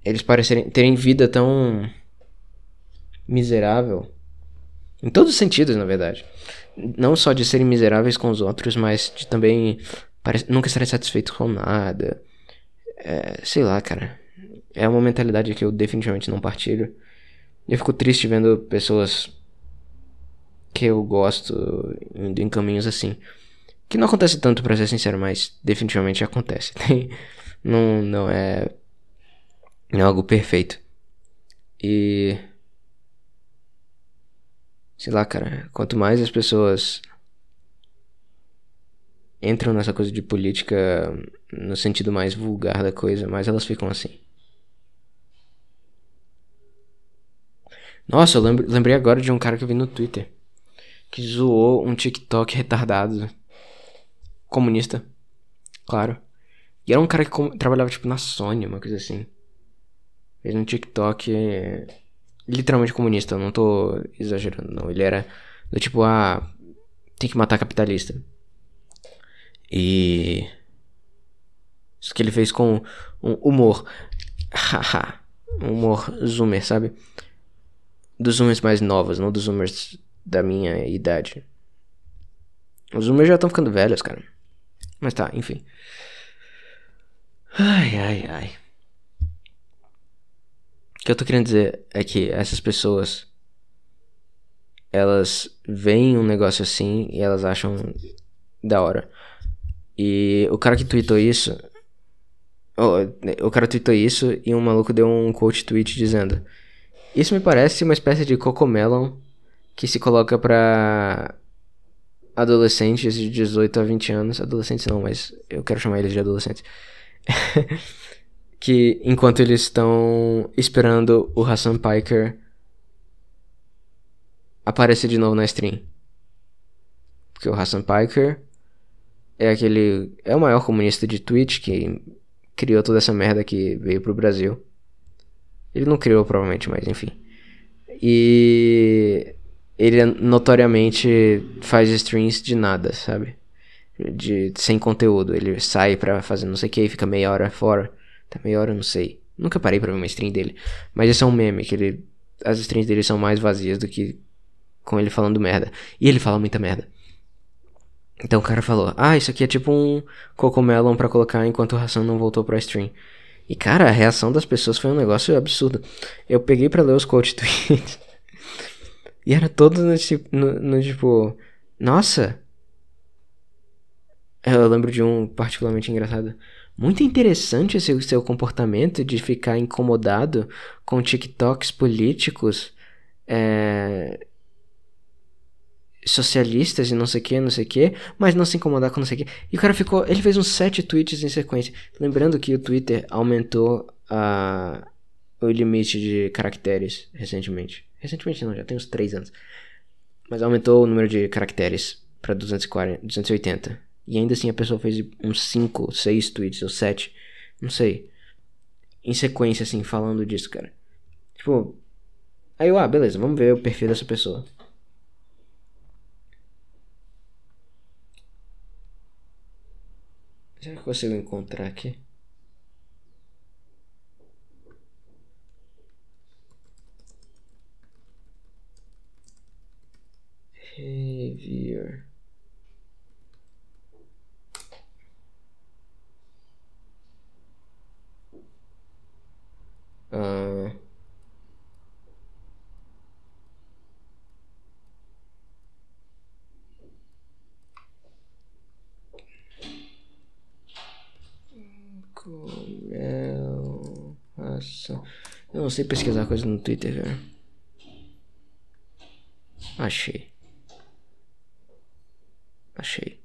Eles parecerem terem vida tão. miserável. Em todos os sentidos, na verdade não só de serem miseráveis com os outros, mas de também nunca estarem satisfeitos com nada. É, sei lá, cara. É uma mentalidade que eu definitivamente não partilho. Eu fico triste vendo pessoas que eu gosto indo em caminhos assim. Que não acontece tanto, pra ser sincero, mas definitivamente acontece. não, não é. É algo perfeito. E. Sei lá, cara, quanto mais as pessoas entram nessa coisa de política no sentido mais vulgar da coisa, mais elas ficam assim. Nossa, eu lembrei agora de um cara que eu vi no Twitter que zoou um TikTok retardado comunista, claro. E era um cara que trabalhava tipo na Sony, uma coisa assim. Fez um TikTok literalmente comunista, eu não tô exagerando, não. Ele era do tipo, ah, tem que matar capitalista. E. Isso que ele fez com um humor. Haha. um humor zoomer, sabe? Dos zoomers mais novos, não dos zoomers da minha idade. Os zoomers já estão ficando velhos, cara. Mas tá, enfim. Ai, ai, ai que eu tô querendo dizer é que essas pessoas elas veem um negócio assim e elas acham da hora. E o cara que tweetou isso. O, o cara tweetou isso e um maluco deu um quote tweet dizendo: Isso me parece uma espécie de cocomelon que se coloca pra adolescentes de 18 a 20 anos. Adolescentes não, mas eu quero chamar eles de adolescentes. que enquanto eles estão esperando o Hassan Piker aparecer de novo na stream. Porque o Hassan Piker é aquele. É o maior comunista de Twitch que criou toda essa merda que veio pro Brasil. Ele não criou, provavelmente, mas enfim. E ele notoriamente faz streams de nada, sabe? De, sem conteúdo. Ele sai pra fazer não sei o que e fica meia hora fora. Até meia hora, não sei. Nunca parei pra ver uma stream dele. Mas esse é um meme, que ele. As streams dele são mais vazias do que com ele falando merda. E ele fala muita merda. Então o cara falou: Ah, isso aqui é tipo um cocomelon para colocar enquanto o Ração não voltou pra stream. E cara, a reação das pessoas foi um negócio absurdo. Eu peguei para ler os quote tweets. e era todo no, no, no tipo: Nossa. Eu lembro de um particularmente engraçado. Muito interessante esse seu comportamento de ficar incomodado com TikToks políticos. É, socialistas e não sei o que, não sei o que, mas não se incomodar com não sei o que. E o cara ficou. Ele fez uns sete tweets em sequência. Lembrando que o Twitter aumentou a, o limite de caracteres recentemente. Recentemente não, já tem uns três anos. Mas aumentou o número de caracteres para 240, 280. E ainda assim a pessoa fez uns 5, 6 tweets ou 7, não sei. Em sequência, assim, falando disso, cara. Tipo. Aí eu, ah, beleza, vamos ver o perfil dessa pessoa. Será que eu consigo encontrar aqui? Reviewer. Uh, Comel. Eu não sei pesquisar coisa no Twitter, velho. Achei. Achei.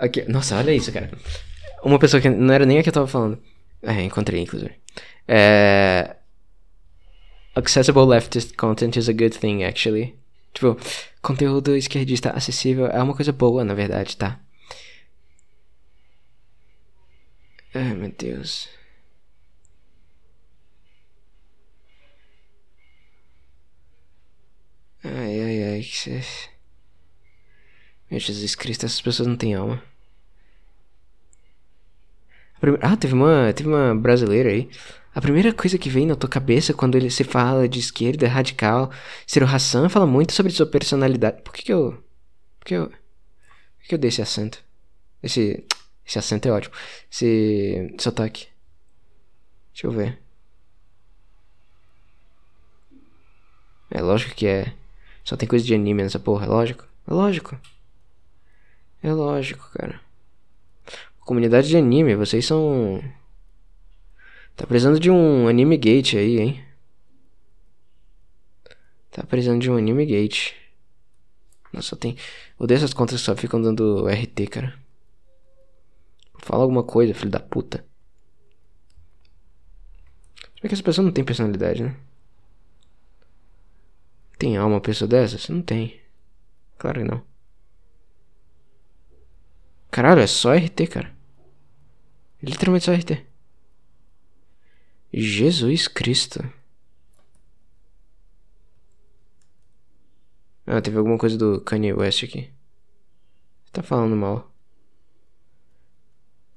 Aqui, nossa, olha isso, cara. Uma pessoa que não era nem a que eu tava falando. É, encontrei, inclusive. É... Accessible leftist content is a good thing, actually. Tipo, conteúdo esquerdista acessível é uma coisa boa, na verdade, tá? Ai, meu Deus. Ai, ai, ai, que. Meu Jesus Cristo, essas pessoas não têm alma. Ah, teve uma, teve uma brasileira aí. A primeira coisa que vem na tua cabeça quando ele se fala de esquerda, radical, Ciro Hassan fala muito sobre sua personalidade. Por que que eu... Por que eu... Por que eu dei esse acento? Esse... Esse acento é ótimo. Esse... Sotaque. Deixa eu ver. É lógico que é. Só tem coisa de anime nessa porra, é lógico. É lógico. É lógico, cara. Comunidade de anime, vocês são. Tá precisando de um anime gate aí, hein? Tá precisando de um anime gate. Nossa, tem. Odeio essas contas que só ficam dando RT, cara. Fala alguma coisa, filho da puta. Como é que essa pessoa não tem personalidade, né? Tem alma uma pessoa dessas? Não tem. Claro que não. Caralho, é só RT, cara. Literalmente só RT. Jesus Cristo. Ah, teve alguma coisa do Kanye West aqui. Tá falando mal.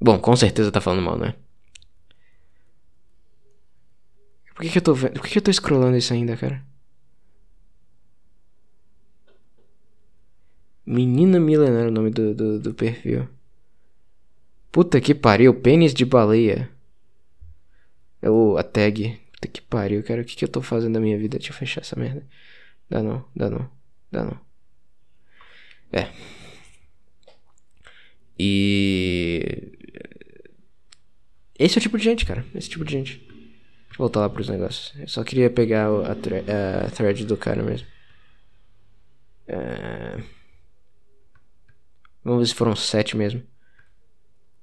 Bom, com certeza tá falando mal, né? Por que, que eu tô vendo? Por que, que eu tô scrollando isso ainda, cara? Menina Milenar é o nome do, do, do perfil. Puta que pariu, pênis de baleia. É o, a tag. Puta que pariu, cara. O que, que eu tô fazendo da minha vida? Deixa eu fechar essa merda. Dá não, dá não, dá não. É. E. Esse é o tipo de gente, cara. Esse tipo de gente. Deixa eu voltar lá pros negócios. Eu só queria pegar a thread do cara mesmo. É... Vamos ver se foram sete mesmo.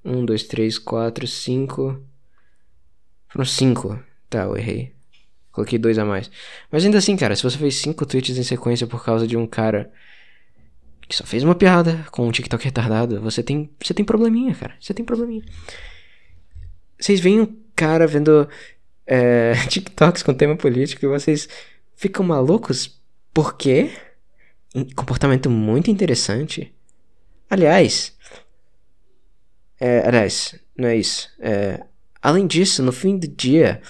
Um, dois, três, quatro, cinco. Foram cinco. Tá, eu errei. Coloquei dois a mais. Mas ainda assim, cara, se você fez cinco tweets em sequência por causa de um cara que só fez uma piada com um TikTok retardado, você tem, você tem probleminha, cara. Você tem probleminha. Vocês veem um cara vendo é, TikToks com tema político e vocês ficam malucos? Por quê? Comportamento muito interessante. Aliás, é, aliás, não é isso. É, além disso, no fim do dia,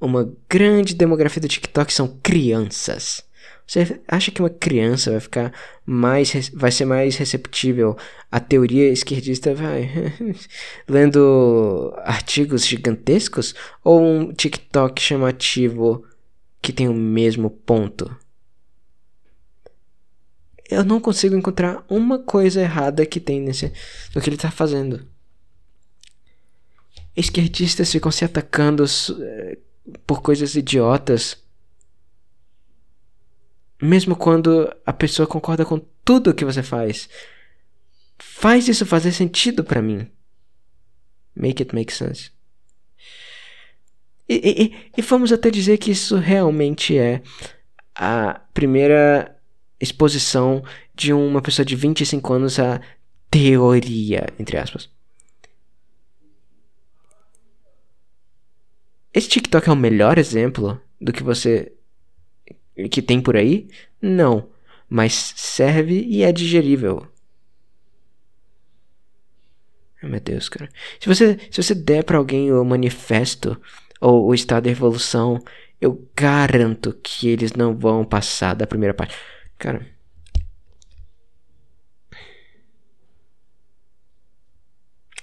uma grande demografia do TikTok são crianças. Você acha que uma criança vai ficar mais vai ser mais receptível à teoria esquerdista vai lendo artigos gigantescos ou um TikTok chamativo que tem o mesmo ponto? Eu não consigo encontrar uma coisa errada que tem nesse no que ele está fazendo. Esquerdistas ficam se atacando eh, por coisas idiotas mesmo quando a pessoa concorda com tudo que você faz. Faz isso fazer sentido para mim. Make it make sense. E, e, e vamos até dizer que isso realmente é a primeira exposição de uma pessoa de 25 anos à teoria, entre aspas. Esse TikTok é o melhor exemplo do que você que tem por aí? Não, mas serve e é digerível. Meu Deus, cara. Se você, se você der para alguém o manifesto ou o estado da evolução, eu garanto que eles não vão passar da primeira parte. Cara.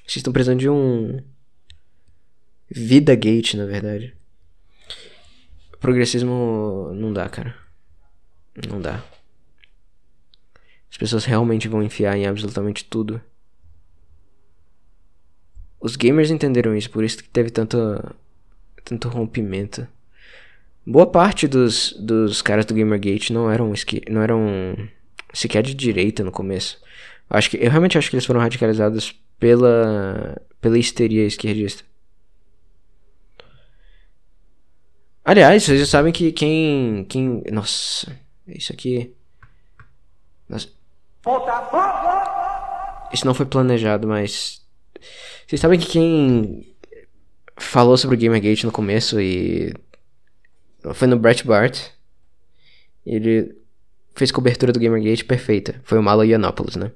Vocês estão precisando de um. Vida Gate, na verdade. Progressismo não dá, cara. Não dá. As pessoas realmente vão enfiar em absolutamente tudo. Os gamers entenderam isso, por isso que teve tanto, tanto rompimento. Boa parte dos, dos caras do Gamergate não eram, não eram sequer de direita no começo. Acho que, eu realmente acho que eles foram radicalizados pela, pela histeria esquerdista. Aliás, vocês já sabem que quem. quem nossa, isso aqui. Nossa. Isso não foi planejado, mas. Vocês sabem que quem falou sobre o Gamergate no começo e. Foi no Brett Bart. Ele fez cobertura do Gamergate perfeita. Foi o Milo Yiannopoulos, né?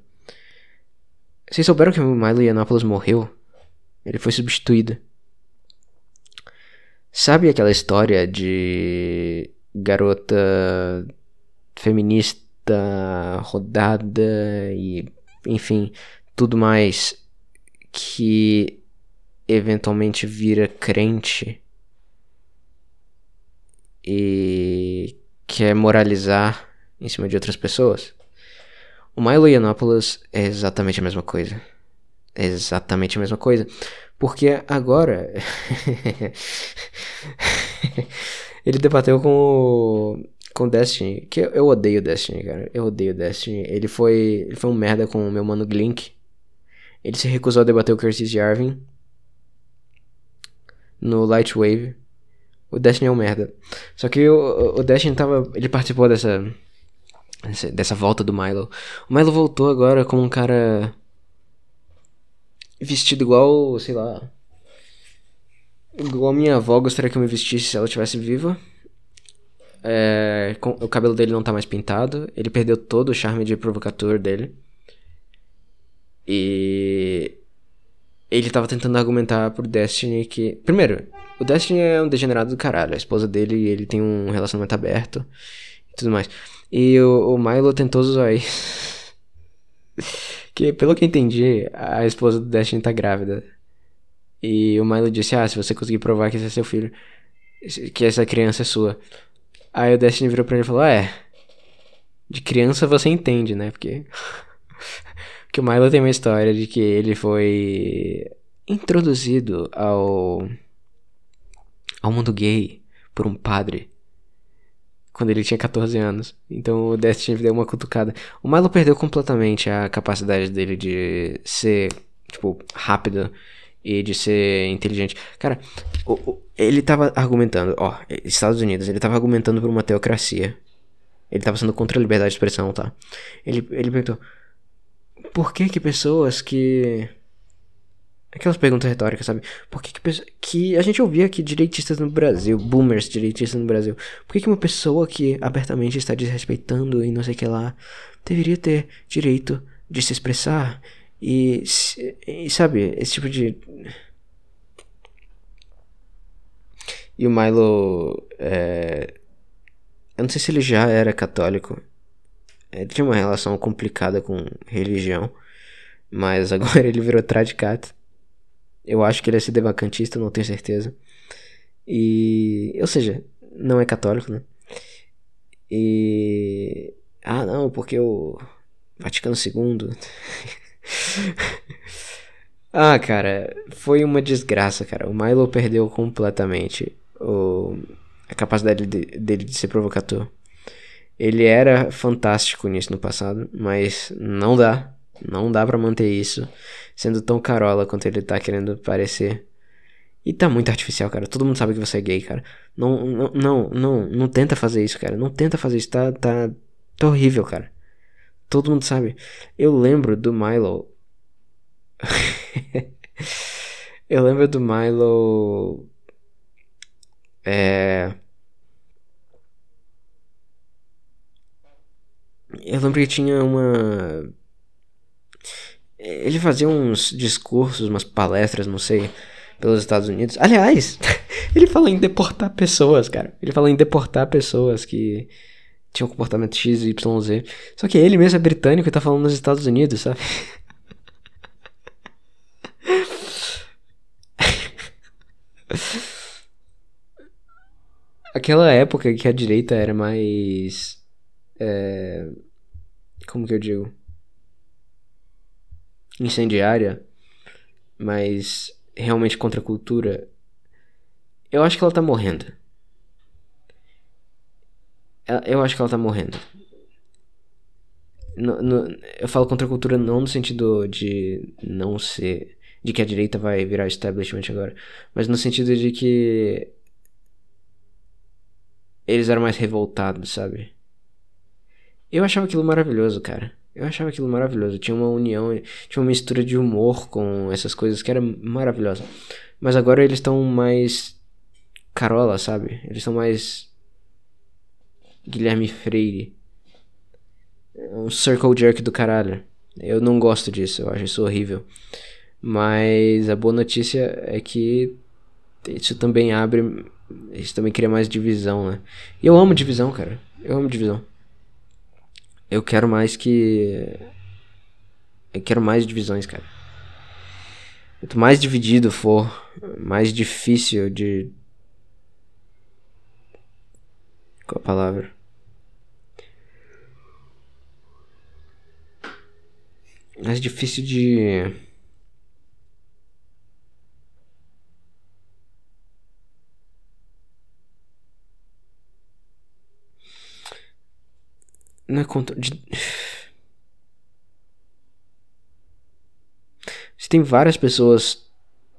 Vocês souberam que o Milo Yiannopoulos morreu? Ele foi substituído. Sabe aquela história de garota feminista rodada e enfim, tudo mais que eventualmente vira crente e quer moralizar em cima de outras pessoas? O Milo Yiannopoulos é exatamente a mesma coisa. É exatamente a mesma coisa. Porque agora. ele debateu com o. Com Destiny. Que eu, odeio Destiny, cara. Eu odeio Destiny. Ele foi. Ele foi um merda com o meu mano Glink. Ele se recusou a debater o Curtis Jarvin. No Lightwave. O Destiny é um merda. Só que o, o Destiny tava. Ele participou dessa. Dessa volta do Milo. O Milo voltou agora como um cara vestido igual, sei lá. Igual a minha avó gostaria que eu me vestisse se ela estivesse viva. É, com, o cabelo dele não tá mais pintado. Ele perdeu todo o charme de provocador dele. E. Ele tava tentando argumentar pro Destiny que. Primeiro, o Destiny é um degenerado do caralho. A esposa dele ele tem um relacionamento aberto e tudo mais. E o, o Milo tentou usar isso. Que, pelo que entendi, a esposa do Destiny tá grávida. E o Milo disse: Ah, se você conseguir provar que esse é seu filho, que essa criança é sua. Aí o Destiny virou pra ele e falou: ah, É, de criança você entende, né? Porque. que o Milo tem uma história de que ele foi introduzido ao. Ao mundo gay por um padre quando ele tinha 14 anos. Então o Destiny deu uma cutucada. O Milo perdeu completamente a capacidade dele de ser, tipo, rápido e de ser inteligente. Cara, o, o, ele tava argumentando, ó, Estados Unidos, ele tava argumentando por uma teocracia. Ele tava sendo contra a liberdade de expressão, tá? Ele, ele perguntou: Por que que pessoas que. Aquelas perguntas retóricas, sabe? Por que que, que a gente ouvia que direitistas no Brasil, boomers direitistas no Brasil, por que que uma pessoa que abertamente está desrespeitando e não sei o que lá, deveria ter direito de se expressar? E, e sabe, esse tipo de. E o Milo. É... Eu não sei se ele já era católico. Ele tinha uma relação complicada com religião. Mas agora ele virou tradicato. Eu acho que ele é sedevacantista, não tenho certeza. E. Ou seja, não é católico, né? E. Ah, não, porque o. Vaticano II. ah, cara, foi uma desgraça, cara. O Milo perdeu completamente o... a capacidade de- dele de ser provocador. Ele era fantástico nisso no passado, mas não dá. Não dá pra manter isso sendo tão carola quanto ele tá querendo parecer. E tá muito artificial, cara. Todo mundo sabe que você é gay, cara. Não, não, não, não, não tenta fazer isso, cara. Não tenta fazer isso. Tá, tá, tá horrível, cara. Todo mundo sabe. Eu lembro do Milo. Eu lembro do Milo. É. Eu lembro que tinha uma. Ele fazia uns discursos, umas palestras, não sei, pelos Estados Unidos. Aliás, ele falou em deportar pessoas, cara. Ele falou em deportar pessoas que tinham comportamento X, Y, Z. Só que ele mesmo é britânico e tá falando nos Estados Unidos, sabe? Aquela época que a direita era mais. É, como que eu digo? Incendiária, mas realmente contra a cultura. Eu acho que ela tá morrendo. Eu acho que ela tá morrendo. No- no- eu falo contra a cultura não no sentido de não ser. de que a direita vai virar establishment agora, mas no sentido de que. Eles eram mais revoltados, sabe? Eu achava aquilo maravilhoso, cara. Eu achava aquilo maravilhoso. Tinha uma união, tinha uma mistura de humor com essas coisas que era maravilhosa. Mas agora eles estão mais. Carola, sabe? Eles estão mais. Guilherme Freire. Um circle jerk do caralho. Eu não gosto disso, eu acho isso horrível. Mas a boa notícia é que isso também abre. Isso também cria mais divisão, né? E eu amo divisão, cara. Eu amo divisão. Eu quero mais que. Eu quero mais divisões, cara. Quanto mais dividido for, mais difícil de. Qual a palavra? Mais difícil de. Não é contra. De... Se tem várias pessoas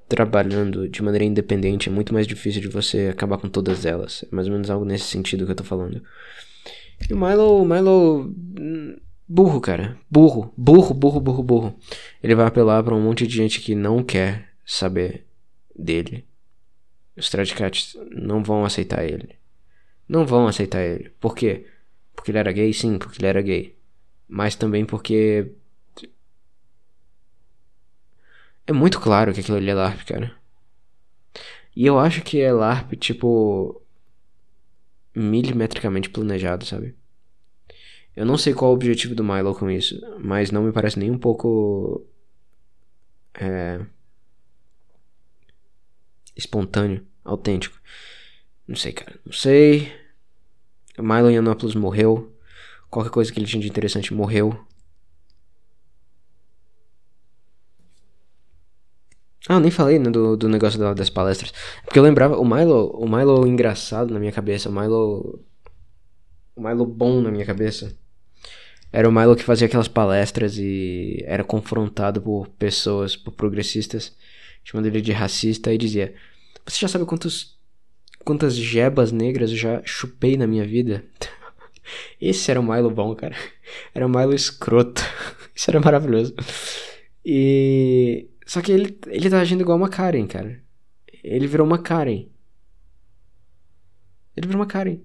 trabalhando de maneira independente, é muito mais difícil de você acabar com todas elas. É mais ou menos algo nesse sentido que eu tô falando. E o Milo. Milo. hum, Burro, cara. Burro. Burro, burro, burro, burro. Ele vai apelar pra um monte de gente que não quer saber dele. Os Tradicats não vão aceitar ele. Não vão aceitar ele. Por quê? Porque ele era gay? Sim, porque ele era gay. Mas também porque. É muito claro que aquilo ali é LARP, cara. E eu acho que é LARP, tipo. milimetricamente planejado, sabe? Eu não sei qual o objetivo do Milo com isso, mas não me parece nem um pouco. É. espontâneo, autêntico. Não sei, cara. Não sei. Milo Yiannopoulos morreu. Qualquer coisa que ele tinha de interessante morreu. Ah, eu nem falei né, do, do negócio da- das palestras. Porque eu lembrava, o Milo, o Milo engraçado na minha cabeça, o Milo. O Milo bom na minha cabeça. Era o Milo que fazia aquelas palestras e era confrontado por pessoas, por progressistas, chamando ele de racista e dizia: Você já sabe quantos, quantas jebas negras eu já chupei na minha vida? Esse era o Milo bom, cara. Era o Milo escroto. Isso era maravilhoso. E. Só que ele, ele tá agindo igual uma Karen, cara. Ele virou uma Karen. Ele virou uma Karen.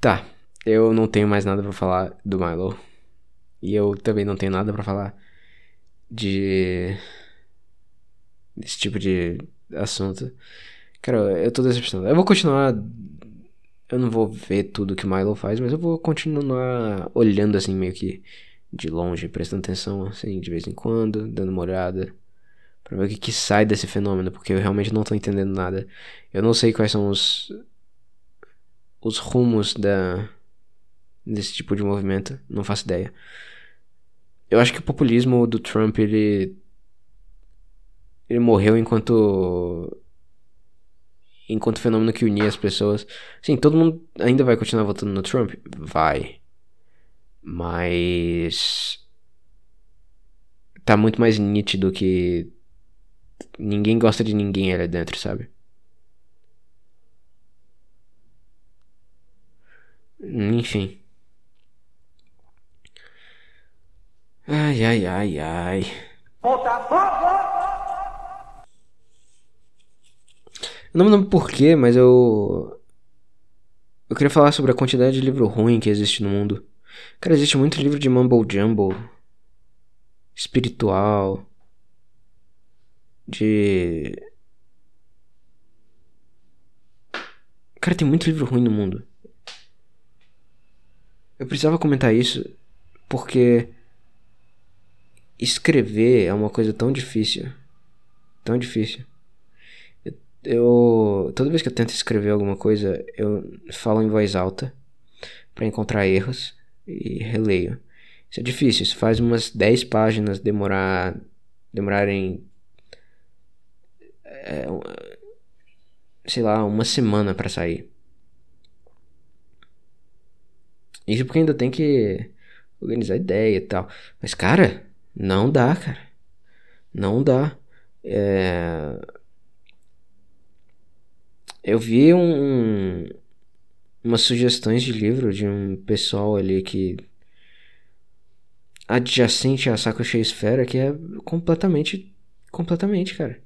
Tá. Eu não tenho mais nada pra falar do Milo. E eu também não tenho nada pra falar de. Desse tipo de assunto. Cara, eu tô decepcionado. Eu vou continuar. Eu não vou ver tudo que o Milo faz, mas eu vou continuar olhando assim, meio que de longe, prestando atenção, assim, de vez em quando, dando uma olhada. Pra ver o que, que sai desse fenômeno, porque eu realmente não tô entendendo nada. Eu não sei quais são os. os rumos da. desse tipo de movimento. Não faço ideia. Eu acho que o populismo do Trump, ele. Ele morreu enquanto. Enquanto fenômeno que unia as pessoas. Sim, todo mundo ainda vai continuar votando no Trump? Vai. Mas. Tá muito mais nítido que. Ninguém gosta de ninguém ali dentro, sabe? Enfim. Ai, ai, ai, ai. Não me lembro porquê, mas eu. Eu queria falar sobre a quantidade de livro ruim que existe no mundo. Cara, existe muito livro de mumble jumble. Espiritual. De. Cara, tem muito livro ruim no mundo. Eu precisava comentar isso porque escrever é uma coisa tão difícil. Tão difícil. Eu, toda vez que eu tento escrever alguma coisa, eu falo em voz alta para encontrar erros e releio. Isso é difícil, isso faz umas 10 páginas demorar demorarem é, sei lá, uma semana para sair. Isso porque ainda tem que organizar ideia e tal. Mas cara, não dá, cara. Não dá. É... Eu vi um, umas sugestões de livro de um pessoal ali que adjacente a Saco Cheio Esfera que é completamente completamente, cara.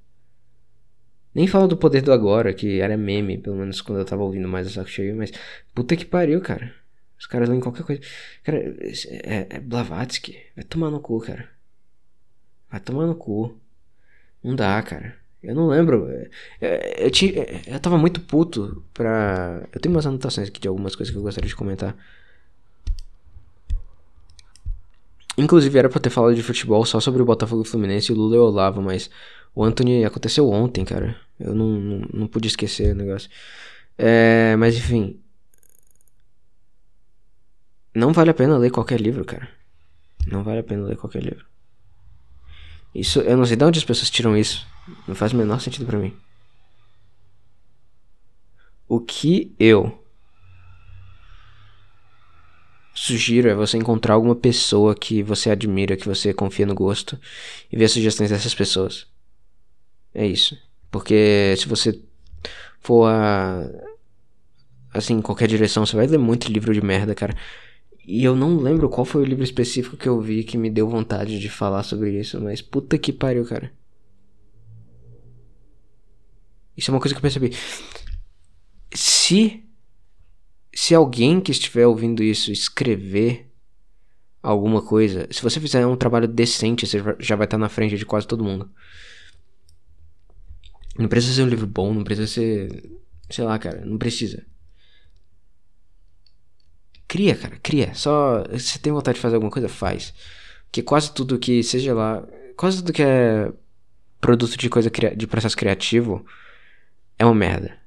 Nem falo do Poder do Agora, que era meme, pelo menos quando eu tava ouvindo mais a Saco Cheio, mas puta que pariu, cara. Os caras leem qualquer coisa. Cara, é, é Blavatsky. Vai tomar no cu, cara. Vai tomar no cu. Não dá, cara. Eu não lembro. Eu, é, é, eu, tinha, é, eu tava muito puto pra. Eu tenho umas anotações aqui de algumas coisas que eu gostaria de comentar. Inclusive era pra ter falado de futebol só sobre o Botafogo Fluminense e o Lula e o Olavo, mas o Anthony aconteceu ontem, cara. Eu não, não, não pude esquecer o negócio. É, mas enfim. Não vale a pena ler qualquer livro, cara. Não vale a pena ler qualquer livro. Isso, eu não sei de onde as pessoas tiram isso. Não faz o menor sentido para mim. O que eu sugiro é você encontrar alguma pessoa que você admira, que você confia no gosto e ver as sugestões dessas pessoas. É isso. Porque se você for a. Assim, em qualquer direção, você vai ler muito livro de merda, cara. E eu não lembro qual foi o livro específico que eu vi que me deu vontade de falar sobre isso, mas puta que pariu, cara. Isso é uma coisa que eu percebi. Se se alguém que estiver ouvindo isso escrever alguma coisa, se você fizer um trabalho decente, você já vai estar na frente de quase todo mundo. Não precisa ser um livro bom, não precisa ser, sei lá, cara, não precisa. Cria, cara, cria. Só se tem vontade de fazer alguma coisa, faz. Porque quase tudo que seja lá, quase tudo que é produto de coisa de processo criativo é uma merda.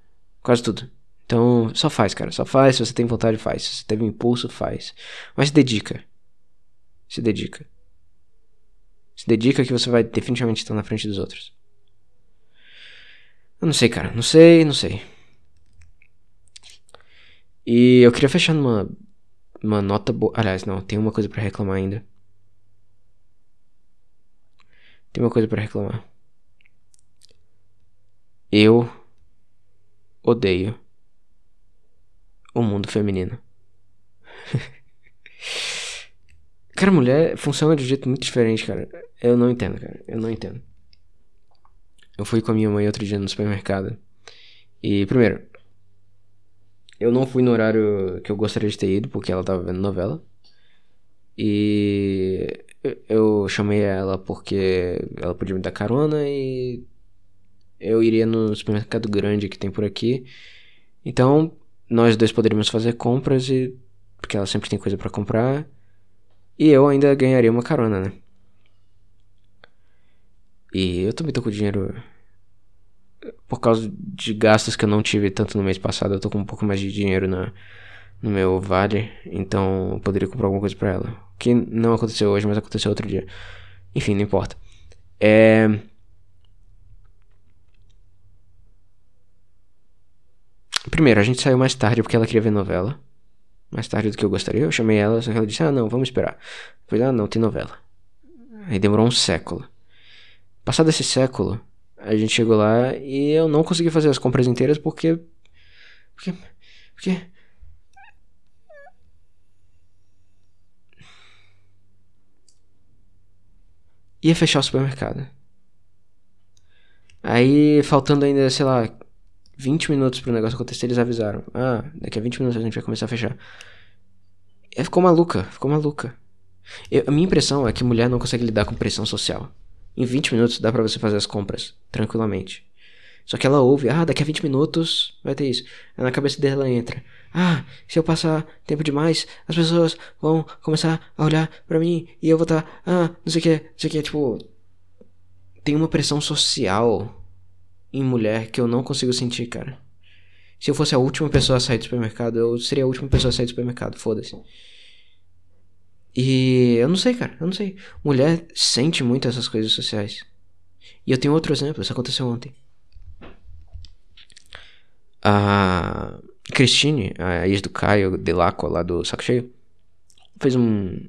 Quase tudo. Então, só faz, cara. Só faz. Se você tem vontade, faz. Se você teve um impulso, faz. Mas se dedica. Se dedica. Se dedica que você vai definitivamente estar na frente dos outros. Eu não sei, cara. Não sei, não sei. E eu queria fechar numa uma nota boa. Aliás, não, tem uma coisa para reclamar ainda. Tem uma coisa para reclamar. Eu odeio o mundo feminino. cara, mulher funciona de um jeito muito diferente, cara. Eu não entendo, cara. Eu não entendo. Eu fui com a minha mãe outro dia no supermercado. E, primeiro, eu não fui no horário que eu gostaria de ter ido, porque ela tava vendo novela. E eu chamei ela porque ela podia me dar carona e eu iria no supermercado grande que tem por aqui. Então, nós dois poderíamos fazer compras e porque ela sempre tem coisa para comprar. E eu ainda ganharia uma carona, né? E eu também tô com dinheiro por causa de gastos que eu não tive tanto no mês passado, eu tô com um pouco mais de dinheiro na, no meu vale, então eu poderia comprar alguma coisa pra ela. Que não aconteceu hoje, mas aconteceu outro dia. Enfim, não importa. É. Primeiro, a gente saiu mais tarde porque ela queria ver novela. Mais tarde do que eu gostaria. Eu chamei ela, só que ela disse: Ah, não, vamos esperar. Falei: Ah, não, tem novela. Aí demorou um século. Passado esse século, a gente chegou lá e eu não consegui fazer as compras inteiras porque. Porque. Porque. Ia fechar o supermercado. Aí, faltando ainda, sei lá, 20 minutos pro negócio acontecer, eles avisaram. Ah, daqui a 20 minutos a gente vai começar a fechar. E ficou maluca, ficou maluca. Eu, a minha impressão é que mulher não consegue lidar com pressão social. Em 20 minutos dá para você fazer as compras, tranquilamente. Só que ela ouve, ah, daqui a 20 minutos vai ter isso. Aí na cabeça dela entra, ah, se eu passar tempo demais, as pessoas vão começar a olhar para mim e eu vou estar, tá, ah, não sei o que, não sei o que, tipo. Tem uma pressão social em mulher que eu não consigo sentir, cara. Se eu fosse a última pessoa a sair do supermercado, eu seria a última pessoa a sair do supermercado, foda-se. E eu não sei, cara, eu não sei. Mulher sente muito essas coisas sociais. E eu tenho outro exemplo, isso aconteceu ontem. A Christine, a ex do Caio Delaco lá do Saco Cheio, fez um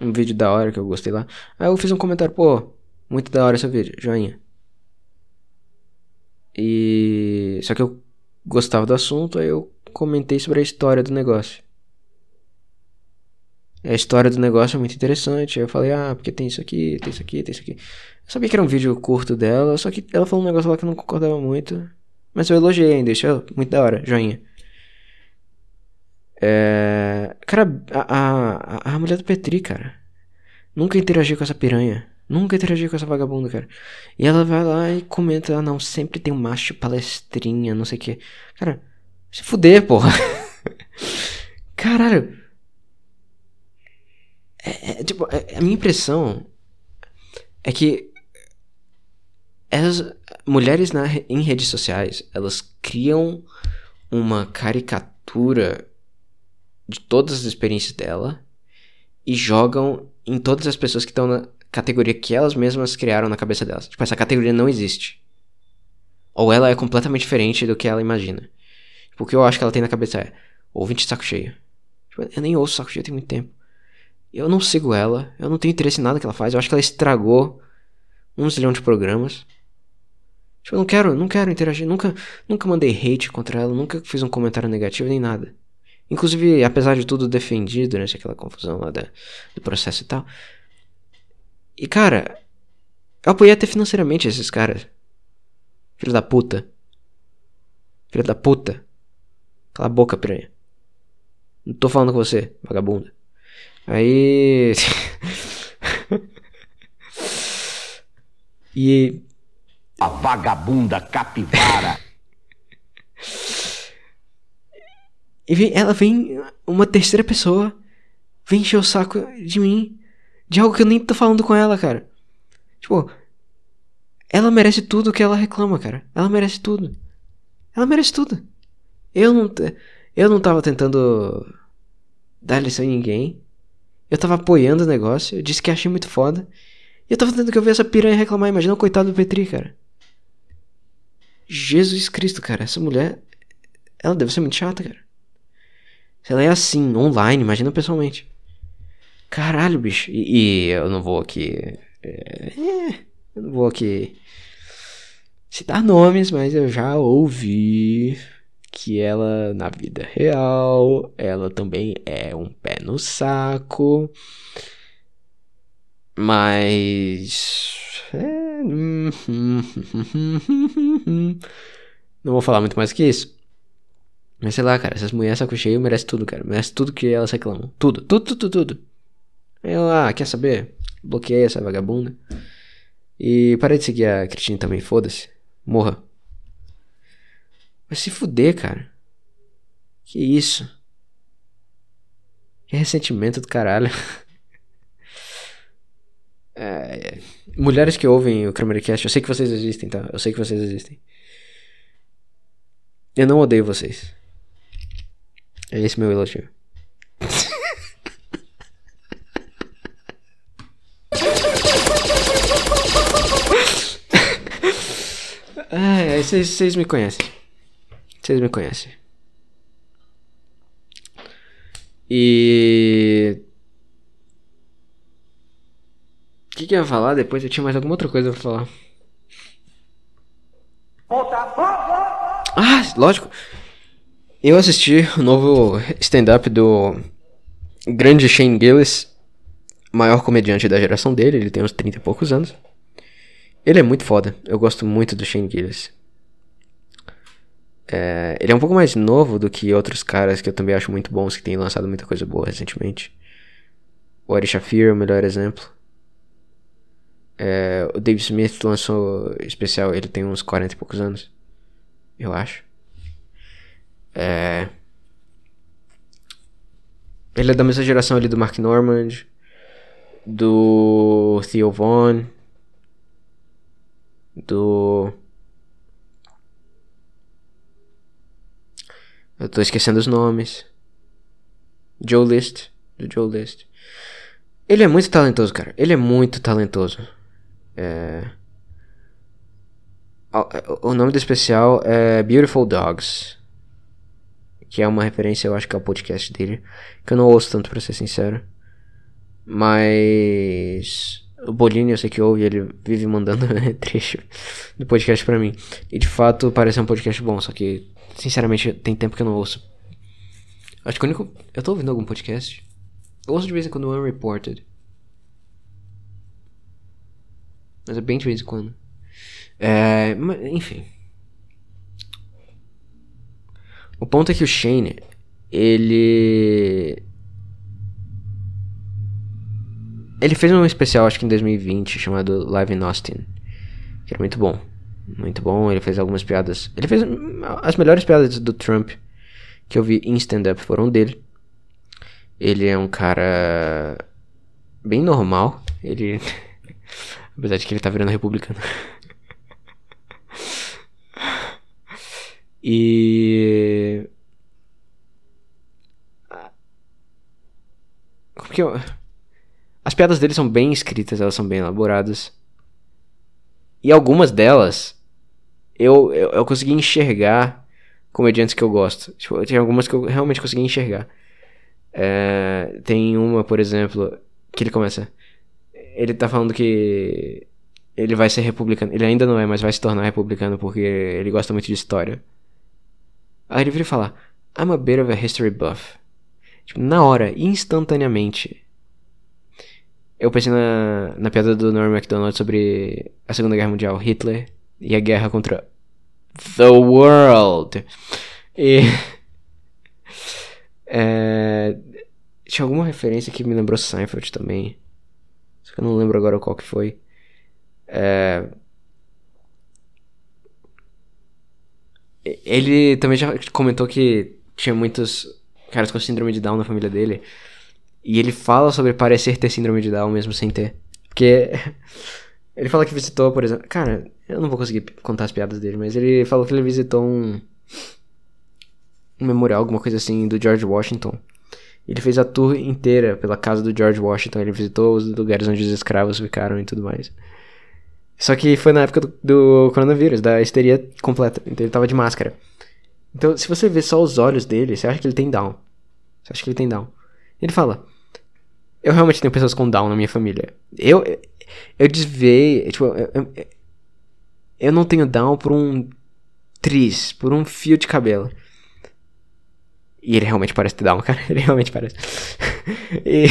um vídeo da hora que eu gostei lá. Aí eu fiz um comentário, pô, muito da hora esse vídeo, joinha. E só que eu gostava do assunto, aí eu comentei sobre a história do negócio a história do negócio é muito interessante. Aí eu falei, ah, porque tem isso aqui, tem isso aqui, tem isso aqui. Eu sabia que era um vídeo curto dela, só que ela falou um negócio lá que eu não concordava muito. Mas eu elogiei ainda, isso é muito da hora, joinha. É... Cara, a, a, a mulher do Petri, cara. Nunca interagi com essa piranha. Nunca interagi com essa vagabunda, cara. E ela vai lá e comenta, ah não, sempre tem um macho palestrinha, não sei o que. Cara, se fuder, porra. Caralho. É, é, tipo, é, a minha impressão é que essas mulheres na, em redes sociais, elas criam uma caricatura de todas as experiências dela e jogam em todas as pessoas que estão na categoria que elas mesmas criaram na cabeça delas. Tipo, essa categoria não existe. Ou ela é completamente diferente do que ela imagina. Tipo, o que eu acho que ela tem na cabeça é ouvinte saco cheio. Tipo, eu nem ouço saco cheio tem muito tempo. Eu não sigo ela, eu não tenho interesse em nada que ela faz. Eu acho que ela estragou um zilhão de programas. Tipo, eu não quero, não quero interagir, nunca, nunca mandei hate contra ela, nunca fiz um comentário negativo nem nada. Inclusive, apesar de tudo defendido durante aquela confusão lá da, do processo e tal. E cara, eu apoiei até financeiramente esses caras. Filho da puta. Filho da puta. Cala a boca, piranha. Não tô falando com você, vagabunda. Aí. e. A vagabunda capivara. e vem, ela vem, uma terceira pessoa, vem encher o saco de mim, de algo que eu nem tô falando com ela, cara. Tipo, ela merece tudo que ela reclama, cara. Ela merece tudo. Ela merece tudo. Eu não, eu não tava tentando dar lição em ninguém. Eu tava apoiando o negócio, eu disse que achei muito foda. E eu tava tendo que ouvir essa piranha reclamar. Imagina o coitado do Petri, cara. Jesus Cristo, cara. Essa mulher. Ela deve ser muito chata, cara. Se ela é assim, online, imagina pessoalmente. Caralho, bicho. E, e eu não vou aqui. É, eu não vou aqui. citar nomes, mas eu já ouvi que ela, na vida real, ela também é um pé no saco. Mas. É... Não vou falar muito mais que isso. Mas sei lá, cara, essas mulheres saco cheio merecem tudo, cara. Merece tudo que elas reclamam. Tudo, tudo, tudo, tudo. Eu, ah, quer saber? Bloqueei essa vagabunda. E parei de seguir a Cristina também, foda-se. Morra. Vai se fuder, cara. Que isso? Que ressentimento do caralho. É, mulheres que ouvem o Kramercast, eu sei que vocês existem, tá? Eu sei que vocês existem. Eu não odeio vocês. É esse meu elogio. Ai, ai, vocês me conhecem. Vocês me conhecem. E. O que, que eu ia falar depois? Eu tinha mais alguma outra coisa pra falar. Ah, lógico. Eu assisti o novo stand-up do grande Shane Gillis, maior comediante da geração dele, ele tem uns 30 e poucos anos. Ele é muito foda, eu gosto muito do Shane Gillis. É, ele é um pouco mais novo do que outros caras que eu também acho muito bons, que têm lançado muita coisa boa recentemente. O Ari Shafir é o melhor exemplo. É, o Dave Smith lançou especial, ele tem uns 40 e poucos anos. Eu acho. É... Ele é da mesma geração ali do Mark Normand, do Theo Vaughn, do. Eu tô esquecendo os nomes. Joe List. Do Joe List. Ele é muito talentoso, cara. Ele é muito talentoso. É... O nome do especial é Beautiful Dogs. Que é uma referência, eu acho que é o podcast dele. Que eu não ouço tanto, pra ser sincero. Mas. O Bolini, eu sei que ouve, ele vive mandando trecho do podcast pra mim. E de fato parece um podcast bom, só que, sinceramente, tem tempo que eu não ouço. Acho que o único. Eu tô ouvindo algum podcast? Eu ouço de vez em quando Unreported. Mas é bem de vez em quando. É. Enfim. O ponto é que o Shane, ele. Ele fez um especial, acho que em 2020, chamado Live in Austin. Que era muito bom. Muito bom. Ele fez algumas piadas. Ele fez. As melhores piadas do Trump que eu vi em stand-up foram dele. Ele é um cara. Bem normal. Ele. Apesar de que ele tá virando republicano. e. Como que eu. As piadas dele são bem escritas, elas são bem elaboradas. E algumas delas eu, eu, eu consegui enxergar comediantes que eu gosto. Tipo, tem algumas que eu realmente consegui enxergar. É, tem uma, por exemplo, que ele começa. Ele tá falando que ele vai ser republicano. Ele ainda não é, mas vai se tornar republicano porque ele gosta muito de história. Aí ele vira falar: I'm a bit of a history buff. Tipo, na hora, instantaneamente, eu pensei na, na piada do Norm MacDonald sobre a Segunda Guerra Mundial, Hitler e a guerra contra the world. E. é, tinha alguma referência que me lembrou Seinfeld também. Só que eu não lembro agora qual que foi. É, ele também já comentou que tinha muitos caras com síndrome de Down na família dele. E ele fala sobre parecer ter síndrome de Down mesmo sem ter. Porque ele fala que visitou, por exemplo. Cara, eu não vou conseguir contar as piadas dele, mas ele falou que ele visitou um. Um memorial, alguma coisa assim, do George Washington. Ele fez a tour inteira pela casa do George Washington. Ele visitou os lugares onde os escravos ficaram e tudo mais. Só que foi na época do, do coronavírus, da histeria completa. Então ele tava de máscara. Então, se você ver só os olhos dele, você acha que ele tem down. Você acha que ele tem down. Ele fala: eu realmente tenho pessoas com Down na minha família. Eu. Eu desviei. Tipo, eu, eu, Eu não tenho down por um tris, por um fio de cabelo. E ele realmente parece ter down, cara. Ele realmente parece. e.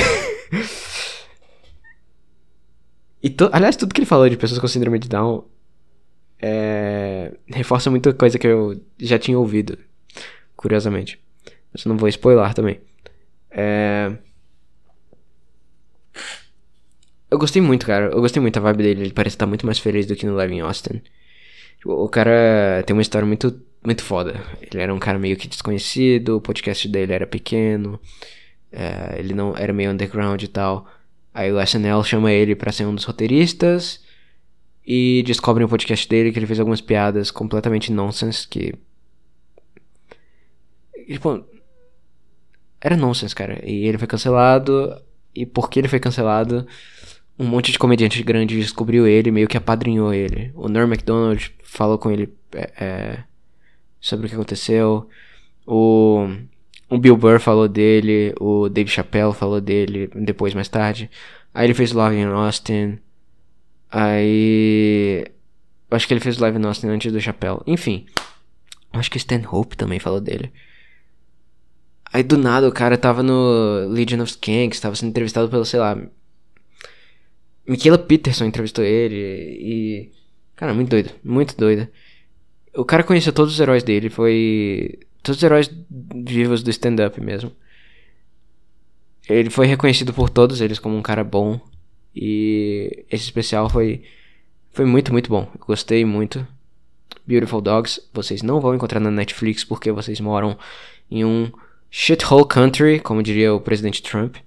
e to... Aliás, tudo que ele falou de pessoas com síndrome de Down é... reforça muita coisa que eu já tinha ouvido. Curiosamente. Mas não vou spoiler também. É... Eu gostei muito, cara. Eu gostei muito da vibe dele. Ele parece estar muito mais feliz do que no Live em Austin. O cara tem uma história muito, muito foda. Ele era um cara meio que desconhecido, o podcast dele era pequeno, é, ele não era meio underground e tal. Aí o SNL chama ele para ser um dos roteiristas e descobrem o podcast dele que ele fez algumas piadas completamente nonsense que. Tipo. Era nonsense, cara. E ele foi cancelado. E porque ele foi cancelado, um monte de comediante grande descobriu ele, meio que apadrinhou ele. O Norm MacDonald falou com ele é, é, sobre o que aconteceu. O, o Bill Burr falou dele, o Dave Chappelle falou dele depois, mais tarde. Aí ele fez Live in Austin. Aí. Acho que ele fez Live in Austin antes do Chappelle. Enfim. Acho que Stan Hope também falou dele. Aí do nada o cara tava no Legion of Skanks, tava sendo entrevistado pelo, sei lá, Michaela Peterson entrevistou ele e. Cara, muito doido, muito doido. O cara conheceu todos os heróis dele, foi. Todos os heróis vivos do stand-up mesmo. Ele foi reconhecido por todos eles como um cara bom. E esse especial foi. Foi muito, muito bom. Gostei muito. Beautiful Dogs, vocês não vão encontrar na Netflix porque vocês moram em um shithole country, como diria o presidente Trump.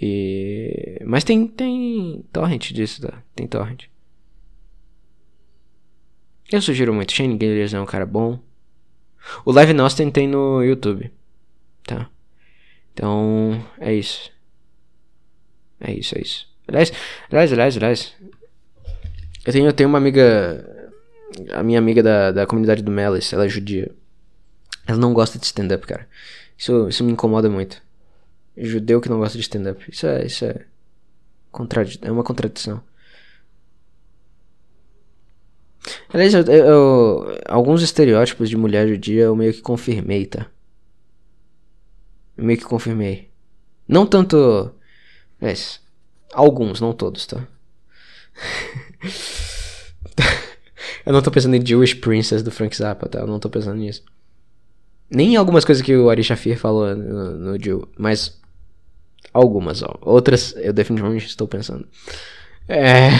E... Mas tem, tem torrent disso, tá? Tem torrent. Eu sugiro muito. Shane Gillers é um cara bom. O Live in Austin tem no YouTube. Tá? Então, é isso. É isso, é isso. Aliás, aliás, aliás, aliás. Eu tenho, eu tenho uma amiga. A minha amiga da, da comunidade do Melis, ela é judia. Ela não gosta de stand-up, cara. Isso, isso me incomoda muito judeu que não gosta de stand-up. Isso é, isso é, é uma contradição. Aliás, eu, eu, alguns estereótipos de mulher judia eu meio que confirmei, tá? Eu meio que confirmei. Não tanto. É, alguns, não todos, tá? eu não tô pensando em Jewish Princess do Frank Zappa, tá? Eu não tô pensando nisso. Nem em algumas coisas que o Ari Shafir falou no, no Jew, mas Algumas, ó. Outras eu definitivamente estou pensando. É.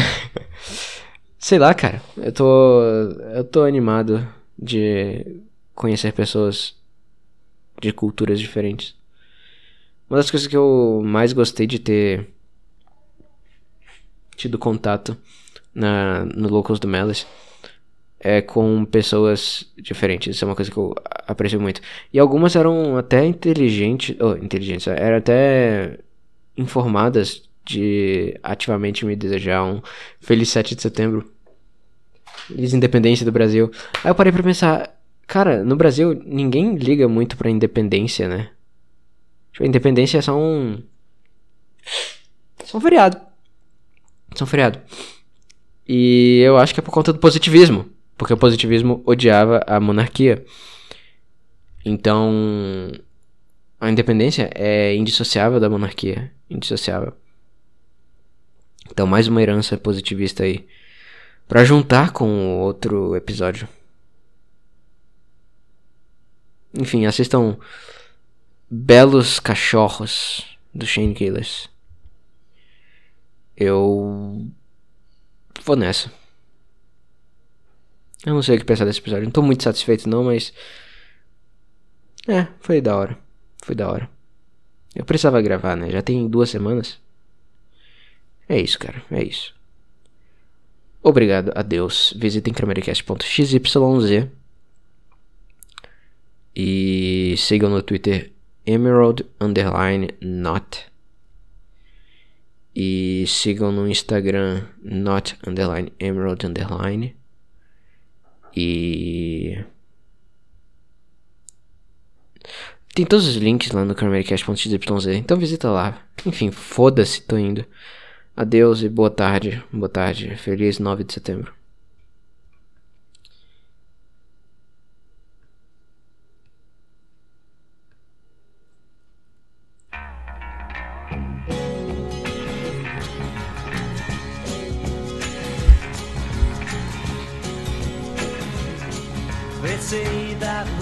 Sei lá, cara. Eu tô. Eu tô animado de conhecer pessoas de culturas diferentes. Uma das coisas que eu mais gostei de ter tido contato na, no Locals do Melis é com pessoas diferentes. Isso é uma coisa que eu aprecio muito. E algumas eram até inteligentes. Oh, inteligentes. Eram até informadas de ativamente me desejar um feliz 7 de setembro. Feliz independência do Brasil. Aí eu parei pra pensar. Cara, no Brasil ninguém liga muito pra independência, né? Tipo, independência é só um. Só um feriado. Só um feriado. E eu acho que é por conta do positivismo. Porque o positivismo odiava a monarquia. Então, a independência é indissociável da monarquia. Indissociável. Então, mais uma herança positivista aí. Pra juntar com outro episódio. Enfim, assistam Belos Cachorros do Shane Gillis. Eu vou nessa. Eu não sei o que pensar desse episódio. Não tô muito satisfeito não, mas. É, foi da hora. Foi da hora. Eu precisava gravar, né? Já tem duas semanas. É isso, cara. É isso. Obrigado a Deus. Visitem cramericast.xyz. E sigam no Twitter Emerald Underline Not. E sigam no Instagram Not Underline Emerald Underline. E. Tem todos os links lá no cramericast.xyz, então visita lá. Enfim, foda-se, tô indo. Adeus e boa tarde. Boa tarde. Feliz 9 de setembro.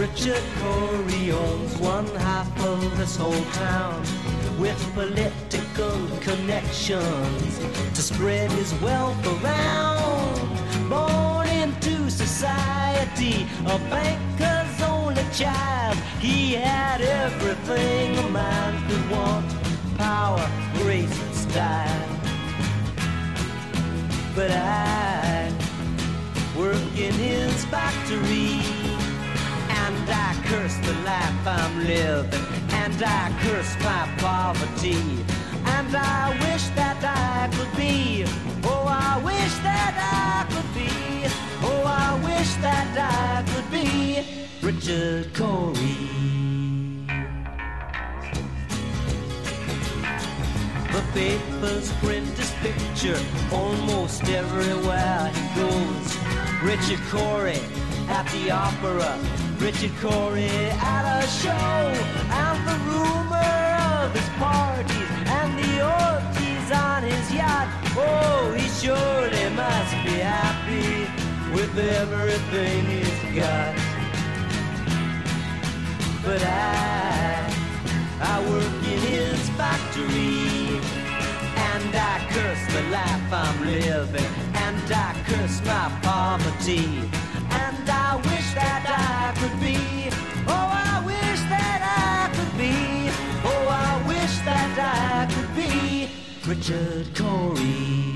Richard Corey owns one half of this whole town with political connections to spread his wealth around. Born into society, a banker's only child, he had everything a man could want power, grace, and style. But I work in his factory. And I curse the life I'm living. And I curse my poverty. And I wish that I could be. Oh, I wish that I could be. Oh, I wish that I could be Richard Corey. The papers print his picture almost everywhere he goes. Richard Corey at the opera, Richard Corey at a show, and the rumor of his parties and the orgies on his yacht. Oh, he surely must be happy with everything he's got. But I, I work in his factory. And I curse the life I'm living. And I curse my poverty. And I wish that I could be. Oh, I wish that I could be. Oh, I wish that I could be Richard Corey.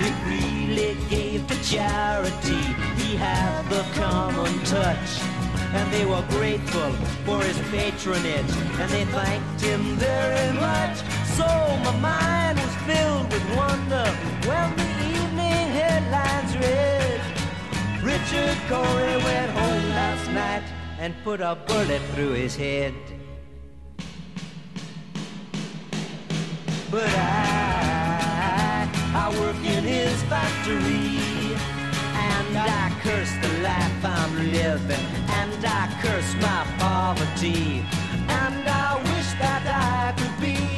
He really gave to charity. He had the common touch. And they were grateful for his patronage. And they thanked him very much. So my mind was filled with wonder when the evening headlines read. Richard Corey went home last night and put a bullet through his head. But I, I work in his factory. And I curse the life I'm living. And I curse my poverty. And I wish that I could be.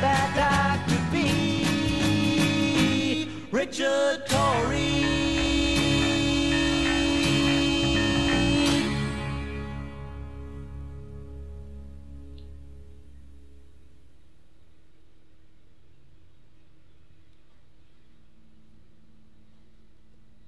that I could be Richard Torrey.